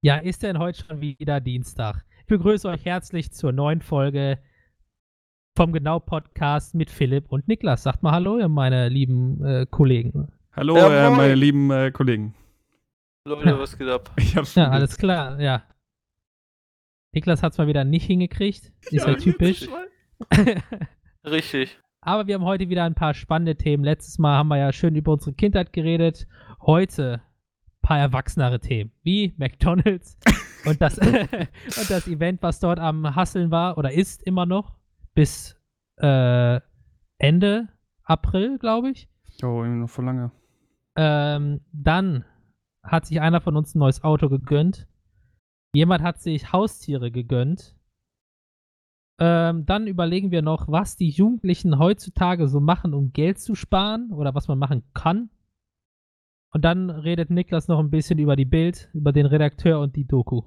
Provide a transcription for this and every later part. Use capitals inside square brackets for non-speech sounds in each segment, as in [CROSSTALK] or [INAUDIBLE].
Ja, ist denn heute schon wieder Dienstag? Ich begrüße euch herzlich zur neuen Folge vom Genau Podcast mit Philipp und Niklas. Sagt mal Hallo, meine lieben äh, Kollegen. Hallo, Ja, äh, meine lieben äh, Kollegen. Leute, was geht ab? [LAUGHS] Ich hab's Ja, alles klar, ja. Niklas hat es mal wieder nicht hingekriegt. [LAUGHS] Ist ja, Ja, typisch. [LAUGHS] Richtig. Aber wir haben heute wieder ein paar spannende Themen. Letztes Mal haben wir ja schön über unsere Kindheit geredet. Heute paar erwachsenere Themen, wie McDonalds [LAUGHS] und das, [LAUGHS] und das Event, was dort am Hasseln war oder ist immer noch bis äh, Ende April, glaube ich. Oh, immer noch voll lange. Ähm, dann hat sich einer von uns ein neues Auto gegönnt. Jemand hat sich Haustiere gegönnt. Ähm, dann überlegen wir noch, was die Jugendlichen heutzutage so machen, um Geld zu sparen oder was man machen kann. Und dann redet Niklas noch ein bisschen über die Bild, über den Redakteur und die Doku.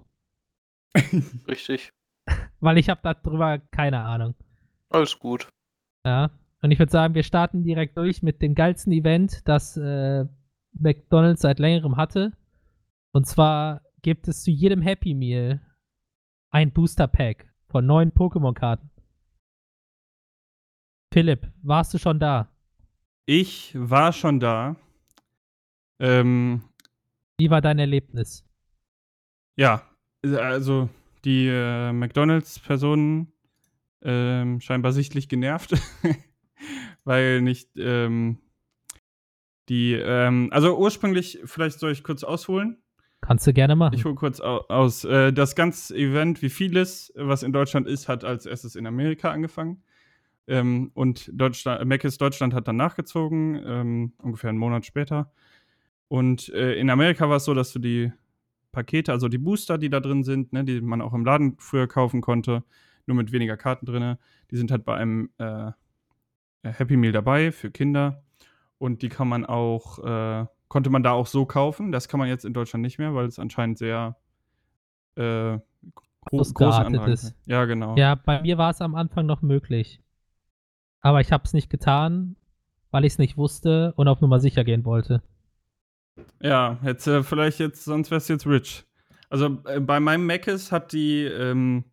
[LAUGHS] Richtig. Weil ich habe darüber keine Ahnung. Alles gut. Ja. Und ich würde sagen, wir starten direkt durch mit dem geilsten Event, das äh, McDonald's seit längerem hatte. Und zwar gibt es zu jedem Happy Meal ein Booster Pack von neuen Pokémon-Karten. Philipp, warst du schon da? Ich war schon da. Ähm, Wie war dein Erlebnis? ja, also die äh, McDonalds-Personen ähm, scheinbar sichtlich genervt, [LAUGHS] weil nicht ähm, die, ähm, also ursprünglich, vielleicht soll ich kurz ausholen. Kannst du gerne machen. Ich hole kurz au aus. Äh, das ganze Event, wie vieles, was in Deutschland ist, hat als erstes in Amerika angefangen. Ähm, und Deutschland, Mc's Deutschland hat dann nachgezogen, ähm, ungefähr einen Monat später. Und äh, in Amerika war es so, dass du die Pakete, also die Booster, die da drin sind, ne, die man auch im Laden früher kaufen konnte, nur mit weniger Karten drin, die sind halt bei einem äh, Happy Meal dabei für Kinder. Und die kann man auch, äh, konnte man da auch so kaufen. Das kann man jetzt in Deutschland nicht mehr, weil es anscheinend sehr äh, gro großen Ausgeartet Andrang ist. Ja, genau. ja, bei mir war es am Anfang noch möglich. Aber ich habe es nicht getan, weil ich es nicht wusste und auf Nummer sicher gehen wollte. Ja, jetzt äh, vielleicht jetzt, sonst wär's jetzt rich. Also äh, bei meinem Mc's hat die ähm,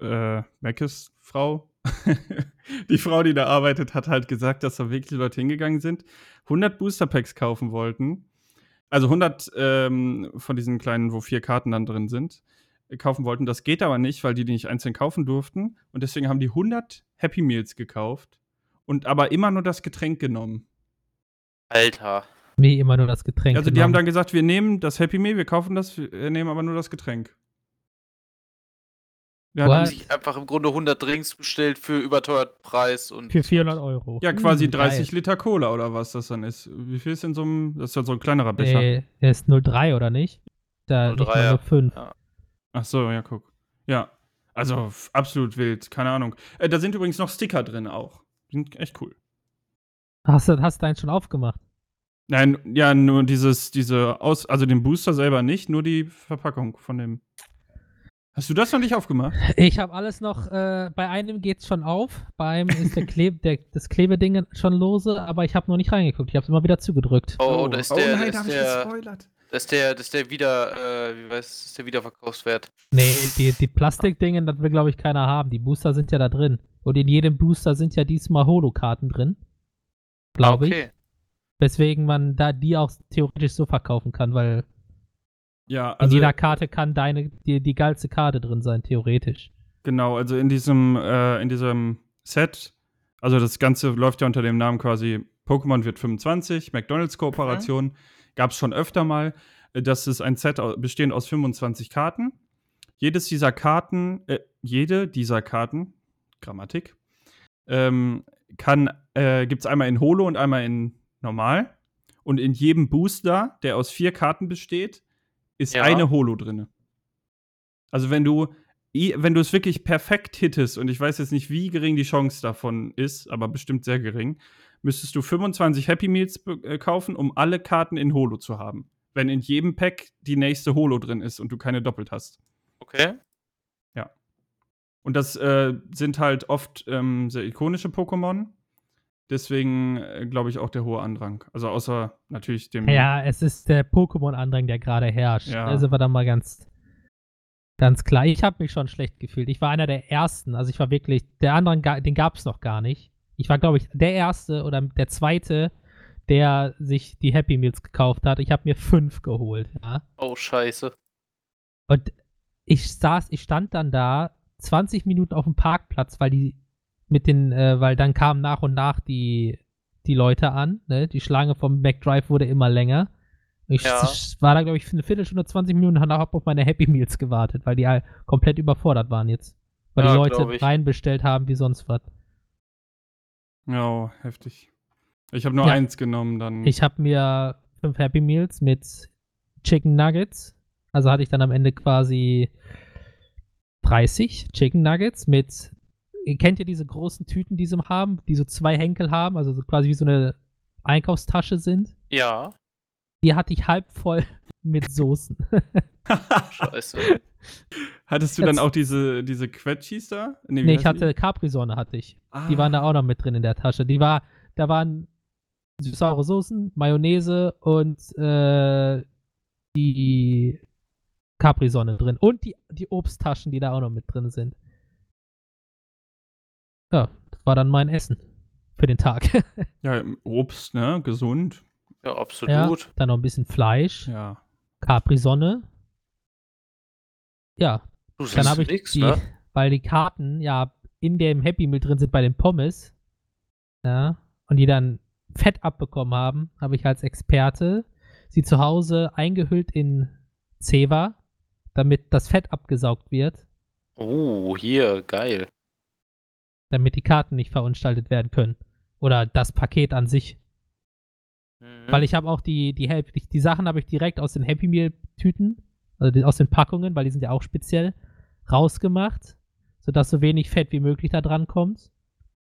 äh, Mc's Frau, [LAUGHS] die Frau, die da arbeitet, hat halt gesagt, dass da wirklich Leute hingegangen sind, 100 Booster Packs kaufen wollten. Also 100 ähm, von diesen kleinen, wo vier Karten dann drin sind, äh, kaufen wollten. Das geht aber nicht, weil die die nicht einzeln kaufen durften. Und deswegen haben die 100 Happy Meals gekauft und aber immer nur das Getränk genommen. Alter. Wie immer nur das Getränk. Also die haben genommen. dann gesagt, wir nehmen das Happy Meal, wir kaufen das, wir nehmen aber nur das Getränk. Ja? Haben sich einfach im Grunde 100 Drinks bestellt für überteuerten Preis und. Für 400 Euro. ja quasi Hm, 30 geil. Liter Cola oder was das dann ist. Wie viel ist in so einem, das ist ja so ein kleinerer Becher. Nee, der ist 03, oder nicht? Da 03, nicht mal ja. 05. Ja. Ach so, ja, guck. Ja, also absolut wild, keine Ahnung. Äh, da sind übrigens noch Sticker drin auch. Die sind echt cool. Hast du hast deinen schon aufgemacht? Nein, ja, nur dieses, diese Aus, also den Booster selber nicht, nur die Verpackung von dem. Hast du das noch nicht aufgemacht? Ich habe alles noch, äh, bei einem geht's schon auf, beim ist der Kleb, [LAUGHS] der, das Klebeding schon lose, aber ich habe noch nicht reingeguckt. Ich habe es immer wieder zugedrückt. Oh, da ist der, da da hab ist ich der, gespoilert. da ist der, das ist der wieder, äh, wie weiß, das ist der Wiederverkaufswert. Nee, die, die Plastikdingen, das will, glaube ich, keiner haben. Die Booster sind ja da drin. Und in jedem Booster sind ja diesmal Holo-Karten drin. Glaube ich. okay. Weswegen man da die auch theoretisch so verkaufen kann, weil Ja, in also jeder Karte kann deine, die, die geilste Karte drin sein, theoretisch. Genau, also in diesem, äh, in diesem Set, also das Ganze läuft ja unter dem Namen quasi Pokémon wird 25, McDonalds Kooperation, gab es schon öfter mal. Das ist ein Set bestehend aus 25 Karten. Jedes dieser Karten, äh, jede dieser Karten, Grammatik, ähm, kann, äh, gibt es einmal in Holo und einmal in Normal. Und in jedem Booster, der aus vier Karten besteht, ist Ja. eine Holo drin. Also wenn du wenn du es wirklich perfekt hittest, und ich weiß jetzt nicht, wie gering die Chance davon ist, aber bestimmt sehr gering, müsstest du 25 Happy Meals äh, kaufen, um alle Karten in Holo zu haben. Wenn in jedem Pack die nächste Holo drin ist und du keine doppelt hast. Okay. Und das äh, sind halt oft ähm, sehr ikonische Pokémon. Deswegen äh, glaube ich auch der hohe Andrang. Also außer natürlich dem. Ja, es ist der Pokémon-Andrang, der gerade herrscht. Ja. Also war da mal ganz, ganz klar. Ich habe mich schon schlecht gefühlt. Ich war einer der Ersten. Also ich war wirklich, der Andrang, ga- den gab es noch gar nicht. Ich war, glaube ich, der Erste oder der Zweite, der sich die Happy Meals gekauft hat. Ich habe mir fünf geholt. Ja. Oh, scheiße. Und ich saß, ich stand dann da 20 Minuten auf dem Parkplatz, weil die mit den, äh, weil dann kamen nach und nach die, die Leute an, ne? Die Schlange vom McDrive wurde immer länger. Ich Ja. war da, glaube ich, für eine Viertelstunde, 20 Minuten und habe auf meine Happy Meals gewartet, weil die halt komplett überfordert waren jetzt. Weil Ja, die Leute reinbestellt haben wie sonst was. Ja, oh, heftig. Ich habe nur Ja. eins genommen dann. Ich habe mir fünf Happy Meals mit Chicken Nuggets. Also hatte ich dann am Ende quasi 30 Chicken Nuggets mit. Ihr kennt ja diese großen Tüten, die sie haben, die so zwei Henkel haben, also so quasi wie so eine Einkaufstasche sind. Ja, Die hatte ich halb voll [LAUGHS] mit Soßen. [LAUGHS] scheiße. Hattest du Jetzt- dann auch diese, diese Quetschis da? wie nee, ich hatte Capri-Sonne hatte ich. Ah. Die waren da auch noch mit drin in der Tasche. Die war, da waren saure Soßen, Mayonnaise und äh, die Capri-Sonne drin. Und die, die Obsttaschen, die da auch noch mit drin sind. Ja, das war dann mein Essen für den Tag. [LAUGHS] Ja, Obst, ne? Gesund. Ja, ja, absolut. dann noch ein bisschen Fleisch, Ja. Capri-Sonne. Ja, Du, das dann ist habe ich nix, die, ne? weil die Karten ja in dem Happy Meal drin sind bei den Pommes, ja, und die dann Fett abbekommen haben, habe ich als Experte sie zu Hause eingehüllt in Zewa, damit das Fett abgesaugt wird, Oh, hier, geil. Damit die Karten nicht verunstaltet werden können. Oder das Paket an sich. Mhm. Weil ich habe auch die, die, die, die Sachen habe ich direkt aus den Happy Meal Tüten, also die, aus den Packungen, weil die sind ja auch speziell, rausgemacht, sodass so wenig Fett wie möglich da dran kommt.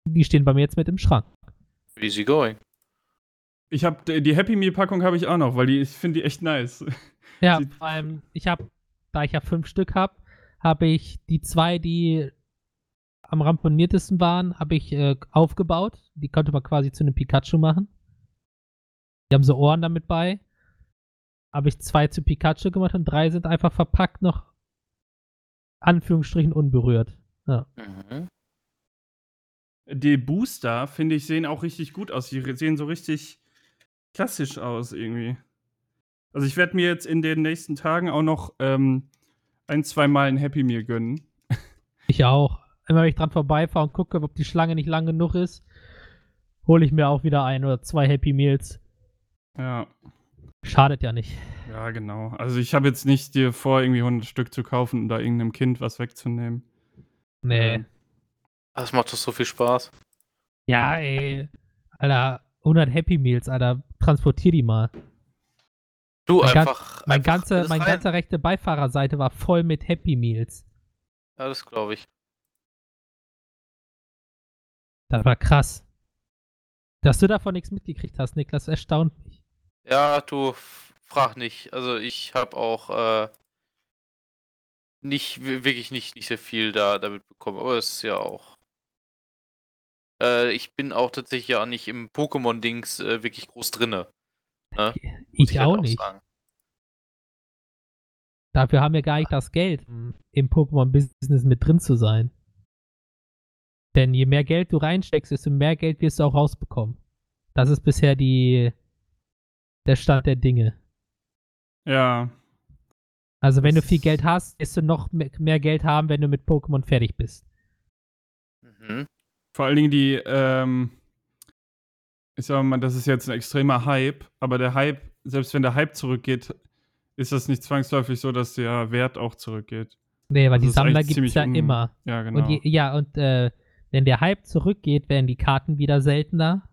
Die stehen bei mir jetzt mit im Schrank. Easy going. Ich habe die Happy Meal Packung habe ich auch noch, weil die ich finde die echt nice. Ja, [LAUGHS] vor allem, ich habe, da ich ja fünf Stück habe, habe ich die zwei, die am ramponiertesten waren, habe ich äh, aufgebaut. Die konnte man quasi zu einem Pikachu machen. Die haben so Ohren damit bei. Habe ich zwei zu Pikachu gemacht und drei sind einfach verpackt noch Anführungsstrichen unberührt. Ja. Mhm. Die Booster, finde ich, sehen auch richtig gut aus. Die sehen so richtig klassisch aus irgendwie. Also ich werde mir jetzt in den nächsten Tagen auch noch ähm, ein, zwei Mal ein Happy Meal gönnen. Ich auch. Immer wenn ich dran vorbeifahre und gucke, ob die Schlange nicht lang genug ist, hole ich mir auch wieder ein oder zwei Happy Meals. Ja, Schadet ja nicht. ja, genau. Also ich habe jetzt nicht dir vor, irgendwie 100 Stück zu kaufen und da irgendeinem Kind was wegzunehmen. Nee. Ähm, Das macht doch so viel Spaß. Ja, ey. Alter, 100 Happy Meals, Alter. Transportier die mal. Du, Mein einfach. Mein einfach ganze, mein ganze rechte Beifahrerseite war voll mit Happy Meals. Ja, das glaube ich. Das war krass. Dass du davon nichts mitgekriegt hast, Niklas, erstaunt mich. Ja, du, frag nicht. Also ich habe auch äh, nicht, wi- wirklich nicht, nicht sehr viel da damit bekommen, aber es ist ja auch. Äh, ich bin auch tatsächlich ja nicht im Pokémon-Dings äh, wirklich groß drinne. Ne? Muss Ich halt auch nicht. sagen. Dafür haben wir gar nicht das Geld, um im Pokémon-Business mit drin zu sein. Denn je mehr Geld du reinsteckst, desto mehr Geld wirst du auch rausbekommen. Das ist bisher die, der Stand der Dinge. ja, Also wenn du Das- viel Geld hast, wirst du noch me- mehr Geld haben, wenn du mit Pokémon fertig bist. Mhm. vor allen Dingen die, ähm, ich sag mal, das ist jetzt ein extremer Hype, aber der Hype, selbst wenn der Hype zurückgeht, ist das nicht zwangsläufig so, dass der Wert auch zurückgeht. Nee, weil Also die Sammler gibt es ja immer. Ja, genau. Und je, ja, und äh, wenn der Hype zurückgeht, werden die Karten wieder seltener.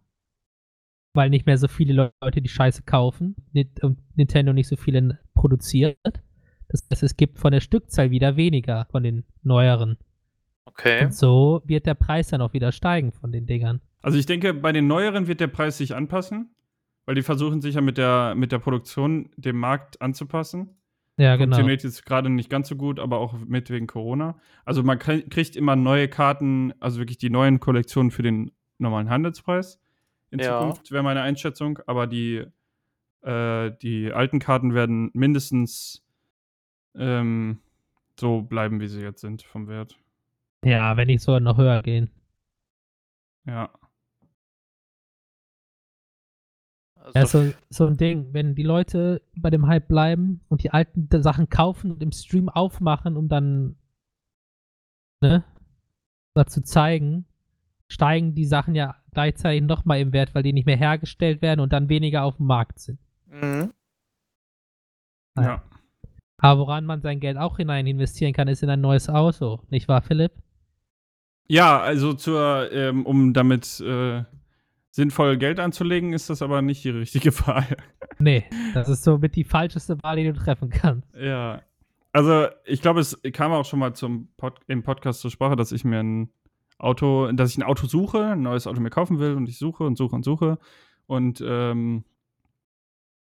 Weil nicht mehr so viele Leute die Scheiße kaufen und Nintendo nicht so viele produziert. Das heißt, es gibt von der Stückzahl wieder weniger von den neueren. Okay. Und so wird der Preis dann auch wieder steigen von den Dingern. Also ich denke, bei den neueren wird der Preis sich anpassen, weil die versuchen sich ja mit der, mit der Produktion dem Markt anzupassen. Ja, genau. Funktioniert jetzt gerade nicht ganz so gut, aber auch mit wegen Corona. Also man krie- kriegt immer neue Karten, also wirklich die neuen Kollektionen für den normalen Handelspreis. in Ja. Zukunft, wäre meine Einschätzung. Aber die, äh, die alten Karten werden mindestens ähm, so bleiben, wie sie jetzt sind vom Wert. Ja, wenn nicht sogar noch höher gehen. Ja. Also, Ja, so, so ein Ding, wenn die Leute bei dem Hype bleiben und die alten Sachen kaufen und im Stream aufmachen, um dann ne, dazu zeigen, steigen die Sachen ja gleichzeitig nochmal im Wert, weil die nicht mehr hergestellt werden und dann weniger auf dem Markt sind. mhm. Ja. ja. Aber woran man sein Geld auch hinein investieren kann, ist in ein neues Auto. Nicht wahr, Philipp? Ja, also zur, ähm, um damit äh, sinnvoll Geld anzulegen, ist das aber nicht die richtige [LAUGHS] Wahl. Nee, das ist somit die falscheste Wahl, die du treffen kannst. ja. Also, ich glaube, es kam auch schon mal zum Pod im Podcast zur Sprache, dass ich mir ein Auto, dass ich ein Auto suche, ein neues Auto mir kaufen will und ich suche und suche und suche. Und ähm,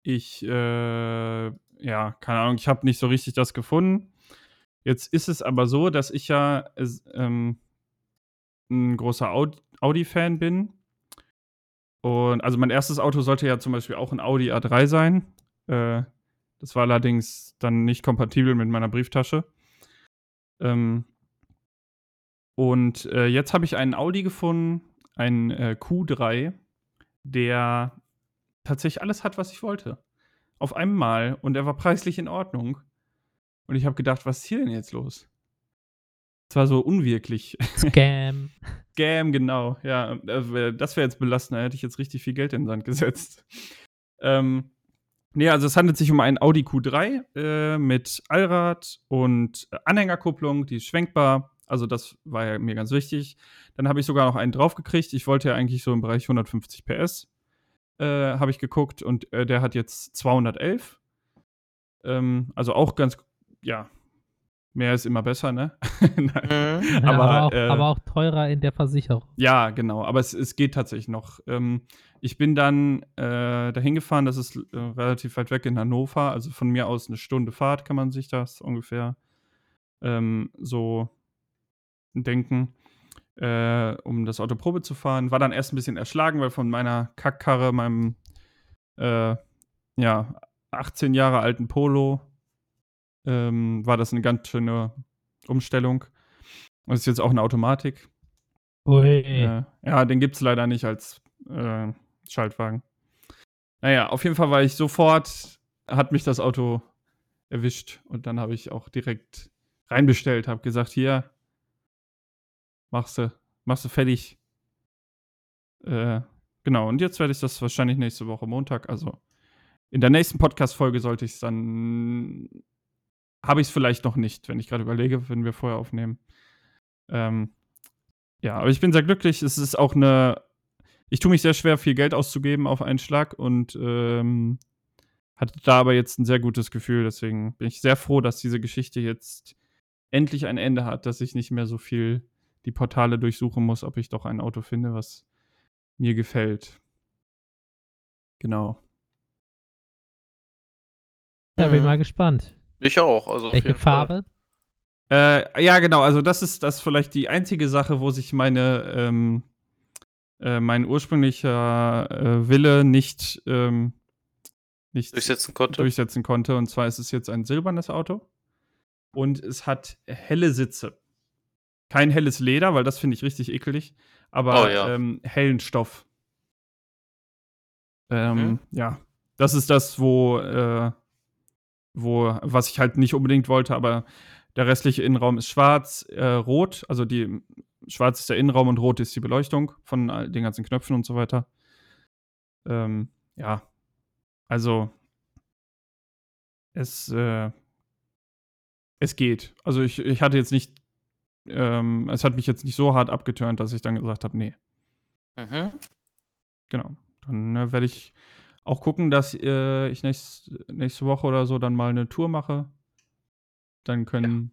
ich, äh, ja, keine Ahnung, ich habe nicht so richtig das gefunden. Jetzt ist es aber so, dass ich ja ähm, ein großer Aud- Audi-Fan bin. Und also mein erstes Auto sollte ja zum Beispiel auch ein Audi A3 sein. Äh, das war allerdings dann nicht kompatibel mit meiner Brieftasche. Ähm, und äh, jetzt habe ich einen Audi gefunden, einen äh, Q3, der tatsächlich alles hat, was ich wollte. Auf einmal. Und er war preislich in Ordnung. Und ich habe gedacht, was ist hier denn jetzt los? Es war so unwirklich. Scam. [LAUGHS] Scam, genau. Ja, das wäre wär jetzt belastend. Da hätte ich jetzt richtig viel Geld in den Sand gesetzt. Ähm, nee, also es handelt sich um einen Audi Q3 äh, mit Allrad und äh, Anhängerkupplung, die ist schwenkbar. Also das war ja mir ganz wichtig. Dann habe ich sogar noch einen draufgekriegt. Ich wollte ja eigentlich so im Bereich 150 PS. Äh, habe ich geguckt und äh, der hat jetzt 211. Ähm, also auch ganz, ja, mehr ist immer besser, ne? [LAUGHS] Nein. Mhm. Ja, Aber, aber, auch, äh, aber auch teurer in der Versicherung. Ja, genau, aber es, es geht tatsächlich noch. Ähm, ich bin dann äh, dahin gefahren, das ist äh, relativ weit weg in Hannover, also von mir aus eine Stunde Fahrt kann man sich das ungefähr ähm, so denken, äh, um das Auto Probe zu fahren. War dann erst ein bisschen erschlagen, weil von meiner Kackkarre, meinem äh, ja, 18 Jahre alten Polo, ähm, war das eine ganz schöne Umstellung. Und es ist jetzt auch eine Automatik. Ui. Äh, ja, den gibt es leider nicht als äh, Schaltwagen. Naja, auf jeden Fall war ich sofort, hat mich das Auto erwischt und dann habe ich auch direkt reinbestellt, habe gesagt, hier, machst du, machst du fertig. Äh, genau, und jetzt werde ich das wahrscheinlich nächste Woche Montag, also in der nächsten Podcast-Folge sollte ich es dann, habe ich es vielleicht noch nicht, wenn ich gerade überlege, wenn wir vorher aufnehmen. Ähm, ja, aber ich bin sehr glücklich. Es ist auch eine. Ich tue mich sehr schwer, viel Geld auszugeben auf einen Schlag und ähm, hatte da aber jetzt ein sehr gutes Gefühl. Deswegen bin ich sehr froh, dass diese Geschichte jetzt endlich ein Ende hat, dass ich nicht mehr so viel die Portale durchsuchen muss, ob ich doch ein Auto finde, was mir gefällt. Genau. Da bin ich mal gespannt. Ich auch. Also auf Welche. Farbe? Äh, ja, genau. Also das ist das ist vielleicht die einzige Sache, wo sich meine ähm, äh, mein ursprünglicher äh, Wille nicht ähm, nicht Durchsetzen konnte. durchsetzen konnte. Und zwar ist es jetzt ein silbernes Auto und es hat helle Sitze. Kein helles Leder, weil das finde ich richtig ekelig, aber Oh, ja. ähm, hellen Stoff. Ähm, Mhm. Ja, das ist das, wo, äh, wo, was ich halt nicht unbedingt wollte, aber der restliche Innenraum ist schwarz, äh, rot, also die schwarz ist der Innenraum und rot ist die Beleuchtung von all den ganzen Knöpfen und so weiter. Ähm, ja, also es, äh, es geht. Also ich, ich hatte jetzt nicht, ähm, es hat mich jetzt nicht so hart abgeturnt, dass ich dann gesagt habe, nee, Mhm. genau. Dann äh, werde ich auch gucken, dass äh, ich nächst, nächste Woche oder so dann mal eine Tour mache. Dann können,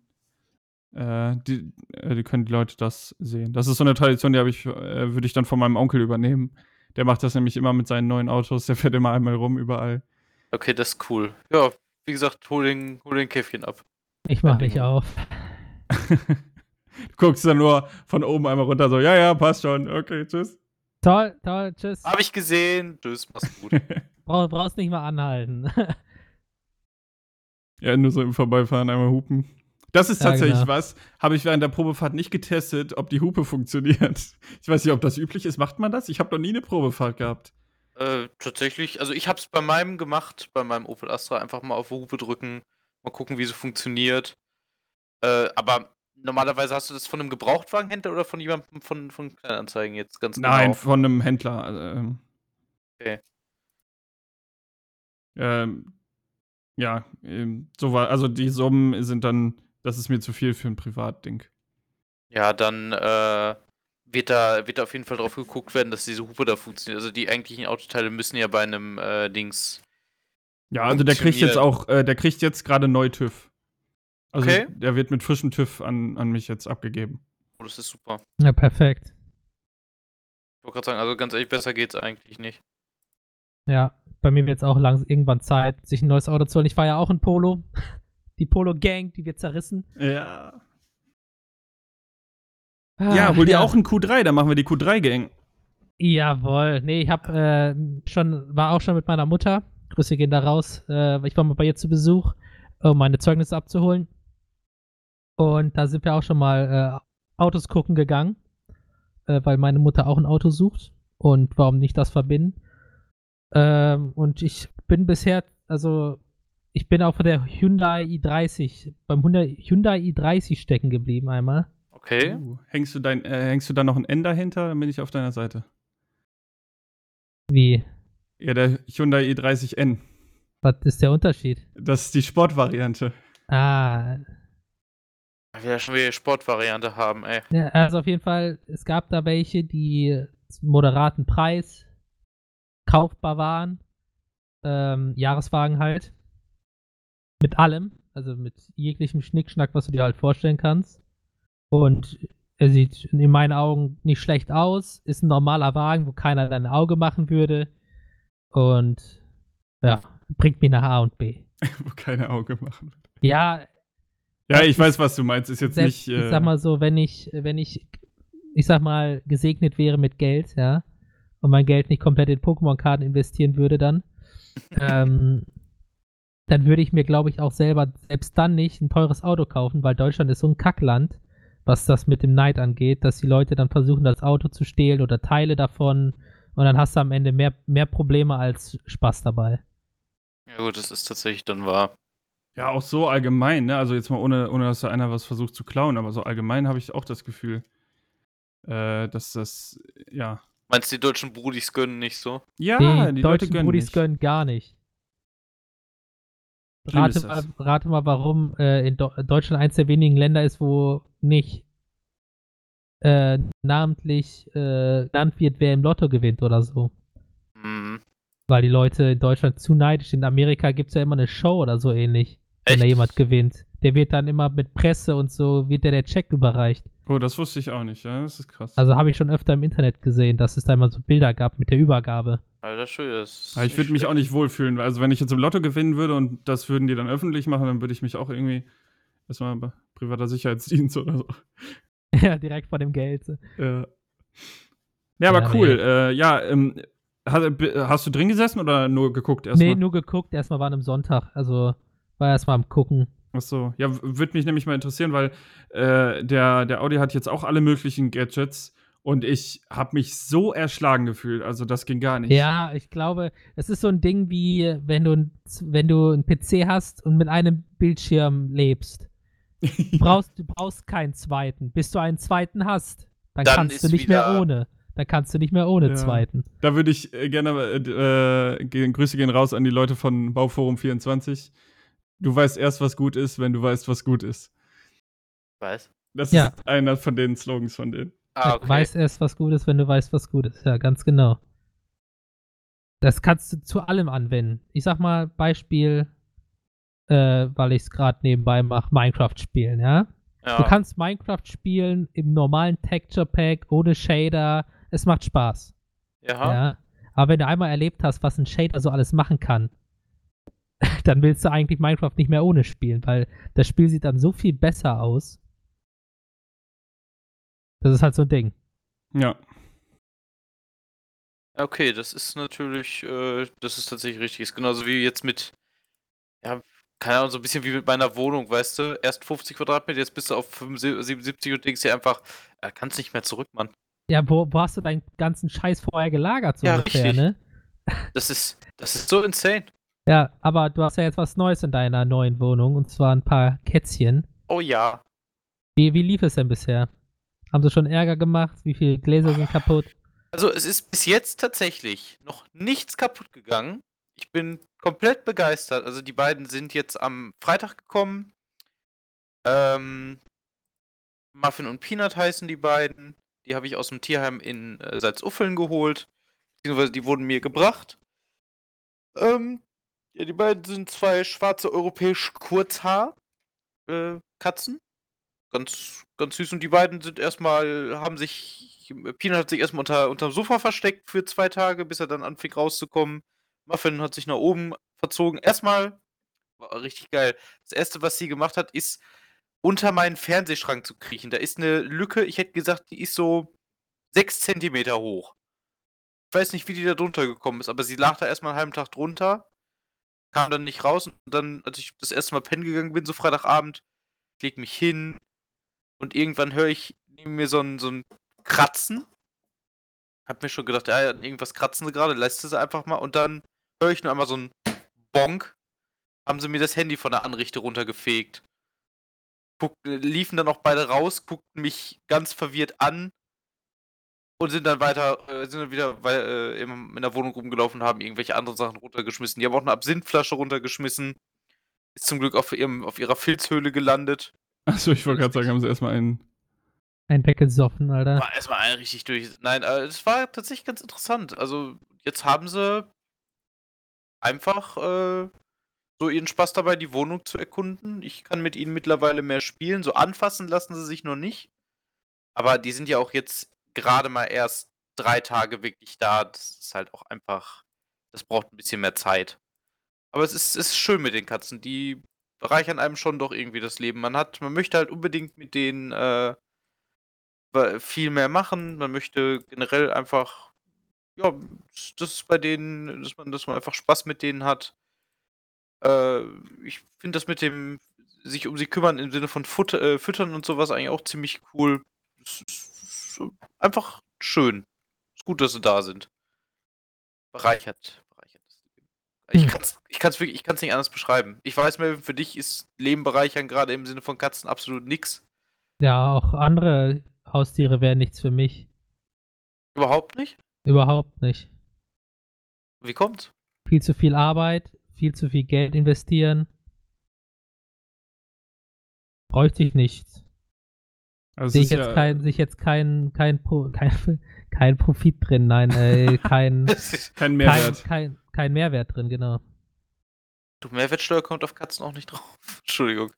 äh, die, äh, die können die Leute das sehen. Das ist so eine Tradition, die habe ich, äh, würde ich dann von meinem Onkel übernehmen. Der macht das nämlich immer mit seinen neuen Autos. Der fährt immer einmal rum überall. Okay, das ist cool. Ja, wie gesagt, hol den, hol den Käffchen ab. Ich mach Ja, mich genau. auf. [LAUGHS] du guckst dann nur von oben einmal runter, so, ja, ja, passt schon. Okay, tschüss. Toll, toll, tschüss. Hab ich gesehen. Tschüss, mach's gut. [LAUGHS] Brauch, brauchst nicht mal anhalten. [LAUGHS] ja, nur so im Vorbeifahren einmal hupen. Das ist Ja, tatsächlich genau. was, habe ich während der Probefahrt nicht getestet, ob die Hupe funktioniert. [LAUGHS] Ich weiß nicht, ob das üblich ist. Macht man das? Ich habe noch nie eine Probefahrt gehabt. äh, tatsächlich, also ich hab's bei meinem gemacht, bei meinem Opel Astra, einfach mal auf Hupe drücken, mal gucken, wie sie funktioniert. Äh, aber normalerweise hast du das von einem Gebrauchtwagenhändler oder von jemandem von, von Kleinanzeigen jetzt ganz Nein, genau? von einem Händler. also, Ähm, Okay. ähm, ja, ähm, so war, also die Summen sind dann, das ist mir zu viel für ein Privatding. Ja, dann äh, wird, da, wird da auf jeden Fall drauf geguckt werden, dass diese Hupe da funktioniert. Also die eigentlichen Autoteile müssen ja bei einem äh, Dings. Ja, also der kriegt jetzt auch, äh, der kriegt jetzt gerade neu TÜV. Also Okay. der wird mit frischem TÜV an, an mich jetzt abgegeben. Oh, das ist super. ja, perfekt. Ich wollte gerade sagen, also ganz ehrlich, besser geht's eigentlich nicht. Ja, bei mir wird es auch langsam irgendwann Zeit, sich ein neues Auto zu holen. Ich war ja auch in Polo. [LAUGHS] Die Polo-Gang, die wird zerrissen. Ja. Ah, Ja, hol dir auch einen Q3, dann machen wir die Q3-Gang. Jawohl. Nee, ich hab äh, schon, war auch schon mit meiner Mutter. Grüße gehen da raus. Äh, ich war mal bei ihr zu Besuch, um meine Zeugnisse abzuholen. Und da sind wir auch schon mal äh, Autos gucken gegangen, äh, weil meine Mutter auch ein Auto sucht. Und warum nicht das verbinden? Ähm, und ich bin bisher, also ich bin auch von der Hyundai i30, beim Hyundai Hyundai i30 stecken geblieben einmal. Okay. Uh, hängst, du dein, äh, hängst du da noch ein N dahinter, dann bin ich auf deiner Seite. Wie? Ja, der Hyundai i30N. Was ist der Unterschied? Das ist die Sportvariante. Ah, Wir ja schon wieder Sportvariante haben, ey. Ja, also auf jeden Fall, es gab da welche, die zum moderaten Preis kaufbar waren. Ähm, Jahreswagen halt. Mit allem. Also mit jeglichem Schnickschnack, was du dir halt vorstellen kannst. Und er sieht in meinen Augen nicht schlecht aus. Ist ein normaler Wagen, wo keiner dein Auge machen würde. Und ja, bringt mich nach A und B. [LAUGHS] Wo keine Auge machen wird. Ja, Ja, ich weiß, was du meinst. Ist jetzt selbst, nicht. Äh, ich sag mal so, wenn ich, wenn ich, ich sag mal, gesegnet wäre mit Geld, ja, und mein Geld nicht komplett in Pokémon-Karten investieren würde dann, ähm, dann würde ich mir, glaube ich, auch selber, selbst dann nicht, ein teures Auto kaufen, weil Deutschland ist so ein Kackland, was das mit dem Neid angeht, dass die Leute dann versuchen, das Auto zu stehlen oder Teile davon und dann hast du am Ende mehr, mehr Probleme als Spaß dabei. Ja gut, das ist tatsächlich dann wahr. Ja, auch so allgemein, ne? Also jetzt mal ohne, ohne dass da einer was versucht zu klauen, aber so allgemein habe ich auch das Gefühl, äh, dass das, ja. Meinst du, die deutschen Brudis gönnen nicht so? Ja, die, die, Leute deutschen gönnen. Brudis nicht. gönnen gar nicht. Rate mal, rate mal, warum äh, in Do Deutschland eins der wenigen Länder ist, wo nicht äh, namentlich äh, genannt wird, wer im Lotto gewinnt oder so. Hm. Weil die Leute in Deutschland zu neidisch sind. In Amerika gibt es ja immer eine Show oder so ähnlich, wenn Echt? da jemand gewinnt. Der wird dann immer mit Presse und so, wird der der Check überreicht. Oh, das wusste ich auch nicht, ja. Das ist krass. Also habe ich schon öfter im Internet gesehen, dass es da immer so Bilder gab mit der Übergabe. Alter das ist Aber ich würde mich auch nicht wohlfühlen. Also, wenn ich jetzt im Lotto gewinnen würde und das würden die dann öffentlich machen, dann würde ich mich auch irgendwie erstmal bei privater Sicherheitsdienst oder so. [LAUGHS] ja, direkt vor dem Geld. Ja, ja aber Ja, cool. nee. Äh, ja, ähm, hast, hast du drin gesessen oder nur geguckt Nee, erstmal? nur geguckt, erstmal war an einem Sonntag. Also war erstmal am Gucken. Achso, ja, würde mich nämlich mal interessieren, weil äh, der, der Audi hat jetzt auch alle möglichen Gadgets und ich habe mich so erschlagen gefühlt. Also, das ging gar nicht. Ja, ich glaube, es ist so ein Ding wie, wenn du, wenn du einen PC hast und mit einem Bildschirm lebst. Du brauchst, du brauchst keinen zweiten. Bis du einen zweiten hast, dann, Dann kannst du nicht mehr ohne. Dann kannst du nicht mehr ohne Ja. zweiten. Da würde ich äh, gerne, äh, äh, Grüße gehen raus an die Leute von Bauforum 24. Du weißt erst, was gut ist, wenn du weißt, was gut ist. Was? Das Ja. ist einer von den Slogans von denen. Ah, Du okay. weißt erst, was gut ist, wenn du weißt, was gut ist. Ja, ganz genau. Das kannst du zu allem anwenden. Ich sag mal, Beispiel, äh, weil ich es gerade nebenbei mache, Minecraft spielen, ja? ja. Du kannst Minecraft spielen im normalen Texture Pack, ohne Shader. Es macht Spaß. ja. Ja. Aber wenn du einmal erlebt hast, was ein Shader so alles machen kann, [LAUGHS] dann willst du eigentlich Minecraft nicht mehr ohne spielen, weil das Spiel sieht dann so viel besser aus. Das ist halt so ein Ding. Ja. Okay, das ist natürlich, äh, das ist tatsächlich richtig. Ist genauso wie jetzt mit, ja, keine Ahnung, so ein bisschen wie mit meiner Wohnung, weißt du? Erst 50 Quadratmeter, jetzt bist du auf 75 und denkst dir einfach, äh, kannst nicht mehr zurück, Mann. Ja, wo, wo hast du deinen ganzen Scheiß vorher gelagert, so Ja, ungefähr, richtig. ne? Das ist, das ist so insane. Ja, aber du hast ja jetzt was Neues in deiner neuen Wohnung und zwar ein paar Kätzchen. Oh ja. Wie, wie lief es denn bisher? Haben sie schon Ärger gemacht? Wie viele Gläser sind kaputt? Also es ist bis jetzt tatsächlich noch nichts kaputt gegangen. Ich bin komplett begeistert. Also die beiden sind jetzt am Freitag gekommen. Ähm, Muffin und Peanut heißen die beiden. Die habe ich aus dem Tierheim in äh, Salzuffeln geholt. Beziehungsweise die wurden mir gebracht. Ähm, ja, die beiden sind zwei schwarze europäische Kurzhaar-Katzen. ganz, ganz süß. Und die beiden sind erstmal, haben sich, Peanut hat sich erstmal unter, unterm Sofa versteckt für zwei Tage, bis er dann anfing rauszukommen. Muffin hat sich nach oben verzogen. Erstmal war richtig geil. Das erste, was sie gemacht hat, ist unter meinen Fernsehschrank zu kriechen. Da ist eine Lücke, ich hätte gesagt, die ist so sechs Zentimeter hoch. Ich weiß nicht, wie die da drunter gekommen ist, aber sie lag da erstmal einen halben Tag drunter, kam dann nicht raus und dann, als ich das erste Mal pennen gegangen bin, so Freitagabend, ich leg mich hin und irgendwann höre ich neben mir so ein, so ein Kratzen. Hab mir schon gedacht, ja, irgendwas kratzen sie gerade, lässt sie einfach mal und dann höre ich nur einmal so ein Bonk. Haben sie mir das Handy von der Anrichte runtergefegt. Guck, liefen dann auch beide raus, guckten mich ganz verwirrt an und sind dann weiter, äh, sind dann wieder weil, äh, in, in der Wohnung rumgelaufen und haben irgendwelche anderen Sachen runtergeschmissen. Die haben auch eine Absinthflasche runtergeschmissen. Ist zum Glück auf, ihrem, auf ihrer Filzhöhle gelandet. Achso, ich wollte gerade sagen, haben sie erstmal einen. Ein weggesoffen, Alter. War erstmal ein richtig durch. Nein, äh, es war tatsächlich ganz interessant. Also, jetzt haben sie einfach äh, so ihren Spaß dabei, die Wohnung zu erkunden. Ich kann mit ihnen mittlerweile mehr spielen. So anfassen lassen sie sich noch nicht. Aber die sind ja auch jetzt gerade mal erst drei Tage wirklich da. Das ist halt auch einfach. Das braucht ein bisschen mehr Zeit. Aber es ist, ist schön mit den Katzen. Die bereichern einem schon doch irgendwie das Leben. Man hat, man möchte halt unbedingt mit denen äh, viel mehr machen. Man möchte generell einfach, ja, das ist bei denen, dass man, dass man einfach Spaß mit denen hat. Äh, ich finde das mit dem sich um sie kümmern im Sinne von Futter, äh, Füttern und sowas eigentlich auch ziemlich cool. Es ist so einfach schön. Ist gut, dass sie da sind. Bereichert. Bereichert. Ich Hm. ich kann's wirklich, ich kann's nicht anders beschreiben. Ich weiß, Melvin, für dich ist Leben bereichern gerade im Sinne von Katzen absolut nix. Ja, auch andere Haustiere wären nichts für mich. Überhaupt nicht? Überhaupt nicht. Wie kommt's? Viel zu viel Arbeit, viel zu viel Geld investieren. Bräuchte ich nicht. Also Sehe ich jetzt ja, kein, sehe ich jetzt kein, kein, Pro, kein, [LAUGHS] kein Profit drin, nein, äh, [LAUGHS] kein, kein kein, Mehrwert. kein, kein Mehrwert drin, genau. du, Mehrwertsteuer kommt auf Katzen auch nicht drauf. [LAUGHS] Entschuldigung.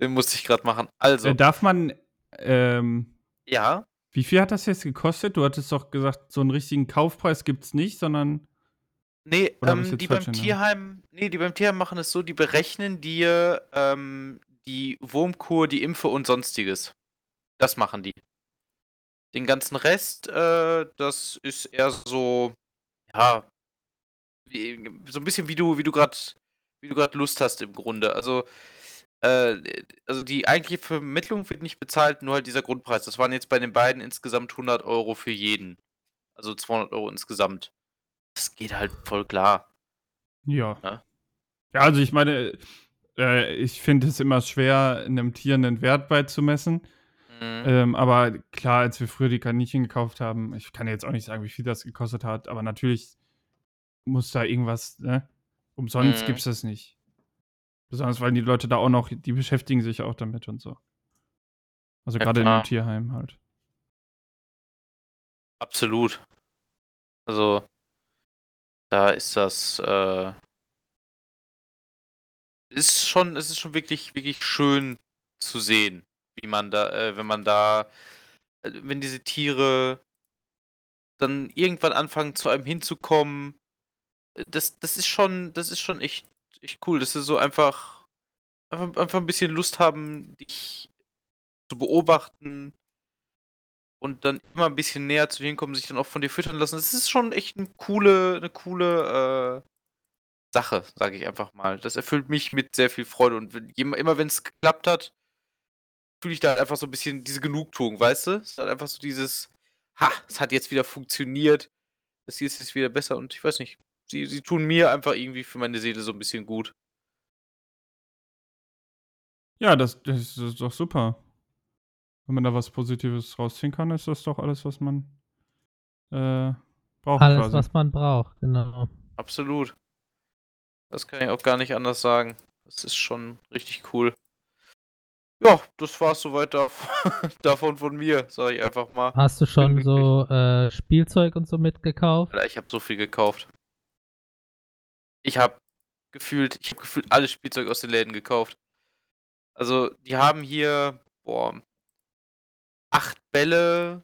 Den musste ich gerade machen. Also, Äh, darf man, ähm, ja, wie viel hat das jetzt gekostet? Du hattest doch gesagt, so einen richtigen Kaufpreis gibt es nicht, sondern. Nee, ähm, die beim? Tierheim, nee, die beim Tierheim machen es so, die berechnen dir ähm, die Wurmkur, die Impfe und sonstiges. Das machen die. Den ganzen Rest, äh, das ist eher so, ja, wie, so ein bisschen wie du, wie du gerade, wie du gerade Lust hast im Grunde. Also, äh, also die eigentliche Vermittlung wird nicht bezahlt, nur halt dieser Grundpreis. Das waren jetzt bei den beiden insgesamt 100 Euro für jeden. Also 200 Euro insgesamt. Das geht halt voll klar. Ja. Ja. Ja, also ich meine, äh, ich finde es immer schwer, einem Tier einen Wert beizumessen. Mhm. Ähm, aber klar, als wir früher die Kaninchen gekauft haben, ich kann jetzt auch nicht sagen, wie viel das gekostet hat, aber natürlich muss da irgendwas, ne? Umsonst Mhm. gibt es das nicht. Besonders weil die Leute da auch noch, die beschäftigen sich auch damit und so. Also Ja, gerade in dem Tierheim halt. Absolut. Also, da ist das, äh, ist schon, es ist schon wirklich, wirklich schön zu sehen, wie man da, äh, wenn man da, äh, wenn diese Tiere dann irgendwann anfangen zu einem hinzukommen, äh, das, das ist schon, das ist schon echt, echt cool, dass sie so einfach, einfach, einfach ein bisschen Lust haben, dich zu beobachten, und dann immer ein bisschen näher zu denen kommen, sich dann auch von dir füttern lassen. Das ist schon echt eine coole, eine coole äh, Sache, sage ich einfach mal. Das erfüllt mich mit sehr viel Freude und immer wenn es geklappt hat, fühle ich da halt einfach so ein bisschen diese Genugtuung, weißt du? Es ist halt einfach so dieses, ha, es hat jetzt wieder funktioniert, hier ist jetzt wieder besser und ich weiß nicht, sie, sie tun mir einfach irgendwie für meine Seele so ein bisschen gut. Ja, das, das ist doch super. Wenn man da was Positives rausziehen kann, ist das doch alles, was man äh, braucht. Alles, quasi. was man braucht, genau. Absolut. Das kann ich auch gar nicht anders sagen. Das ist schon richtig cool. Ja, das war's soweit dav [LAUGHS] davon von mir, sag ich einfach mal. Hast du schon so [LAUGHS] äh, Spielzeug und so mitgekauft? Ich habe so viel gekauft. Ich habe gefühlt, ich habe gefühlt alles Spielzeug aus den Läden gekauft. Also, die haben hier, boah, acht Bälle,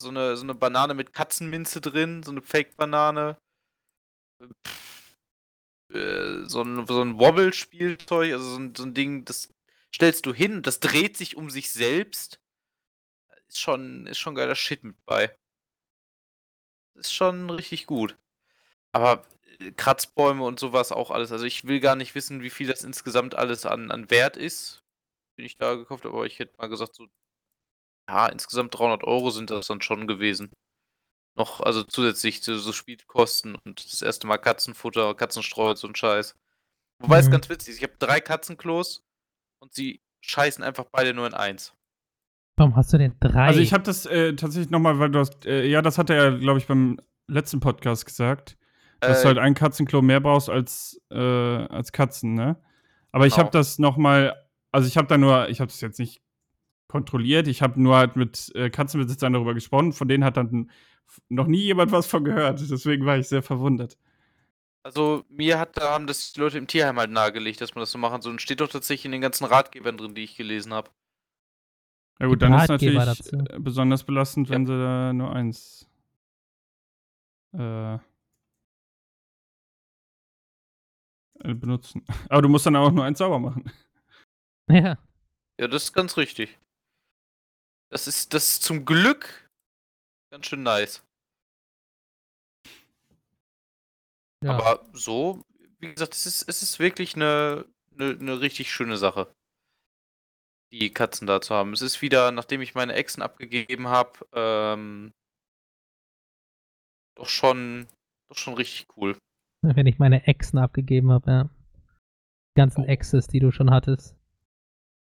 so eine, so eine Banane mit Katzenminze drin, so eine Fake-Banane, äh, so ein, so ein Wobble-Spielzeug, also so ein, so ein Ding, das stellst du hin, das dreht sich um sich selbst. Ist schon, ist schon geiler Shit mit bei. Ist schon richtig gut. Aber äh, Kratzbäume und sowas auch alles. Also ich will gar nicht wissen, wie viel das insgesamt alles an, an Wert ist. Bin ich da gekauft, aber ich hätte mal gesagt, so, ja, insgesamt 300 Euro sind das dann schon gewesen. Noch, also zusätzlich zu so Spielkosten und das erste Mal Katzenfutter, Katzenstreu und so ein Scheiß. Wobei es Mhm. ganz witzig ist, ich habe drei Katzenklos und sie scheißen einfach beide nur in eins. Warum hast du denn drei? Also ich habe das äh, tatsächlich nochmal, weil du hast, äh, ja, das hat er ja, glaube ich, beim letzten Podcast gesagt, dass du Äh, halt ein Katzenklo mehr brauchst als, äh, als Katzen, ne? Aber ich Genau. habe das nochmal, also ich habe da nur, ich habe das jetzt nicht kontrolliert, ich habe nur halt mit äh, Katzenbesitzern darüber gesprochen, von denen hat dann noch nie jemand was von gehört, deswegen war ich sehr verwundert. Also mir hat, da haben das die Leute im Tierheim halt nahegelegt, dass man das so machen soll. Und steht doch tatsächlich in den ganzen Ratgebern drin, die ich gelesen habe. Ja gut, dann ist Ratgeber natürlich dazu. äh, besonders belastend, Ja. wenn sie da nur eins äh, äh, benutzen. [LAUGHS] Aber du musst dann auch nur eins sauber machen. [LAUGHS] ja. Ja, das ist ganz richtig. Das ist, das ist zum Glück ganz schön nice. Ja. Aber so, wie gesagt, es ist, es ist wirklich eine, eine, eine richtig schöne Sache, die Katzen da zu haben. Es ist wieder, nachdem ich meine Echsen abgegeben habe, ähm, doch schon, doch schon richtig cool. Wenn ich meine Exen abgegeben habe, ja. Die ganzen Oh. Exes, die du schon hattest.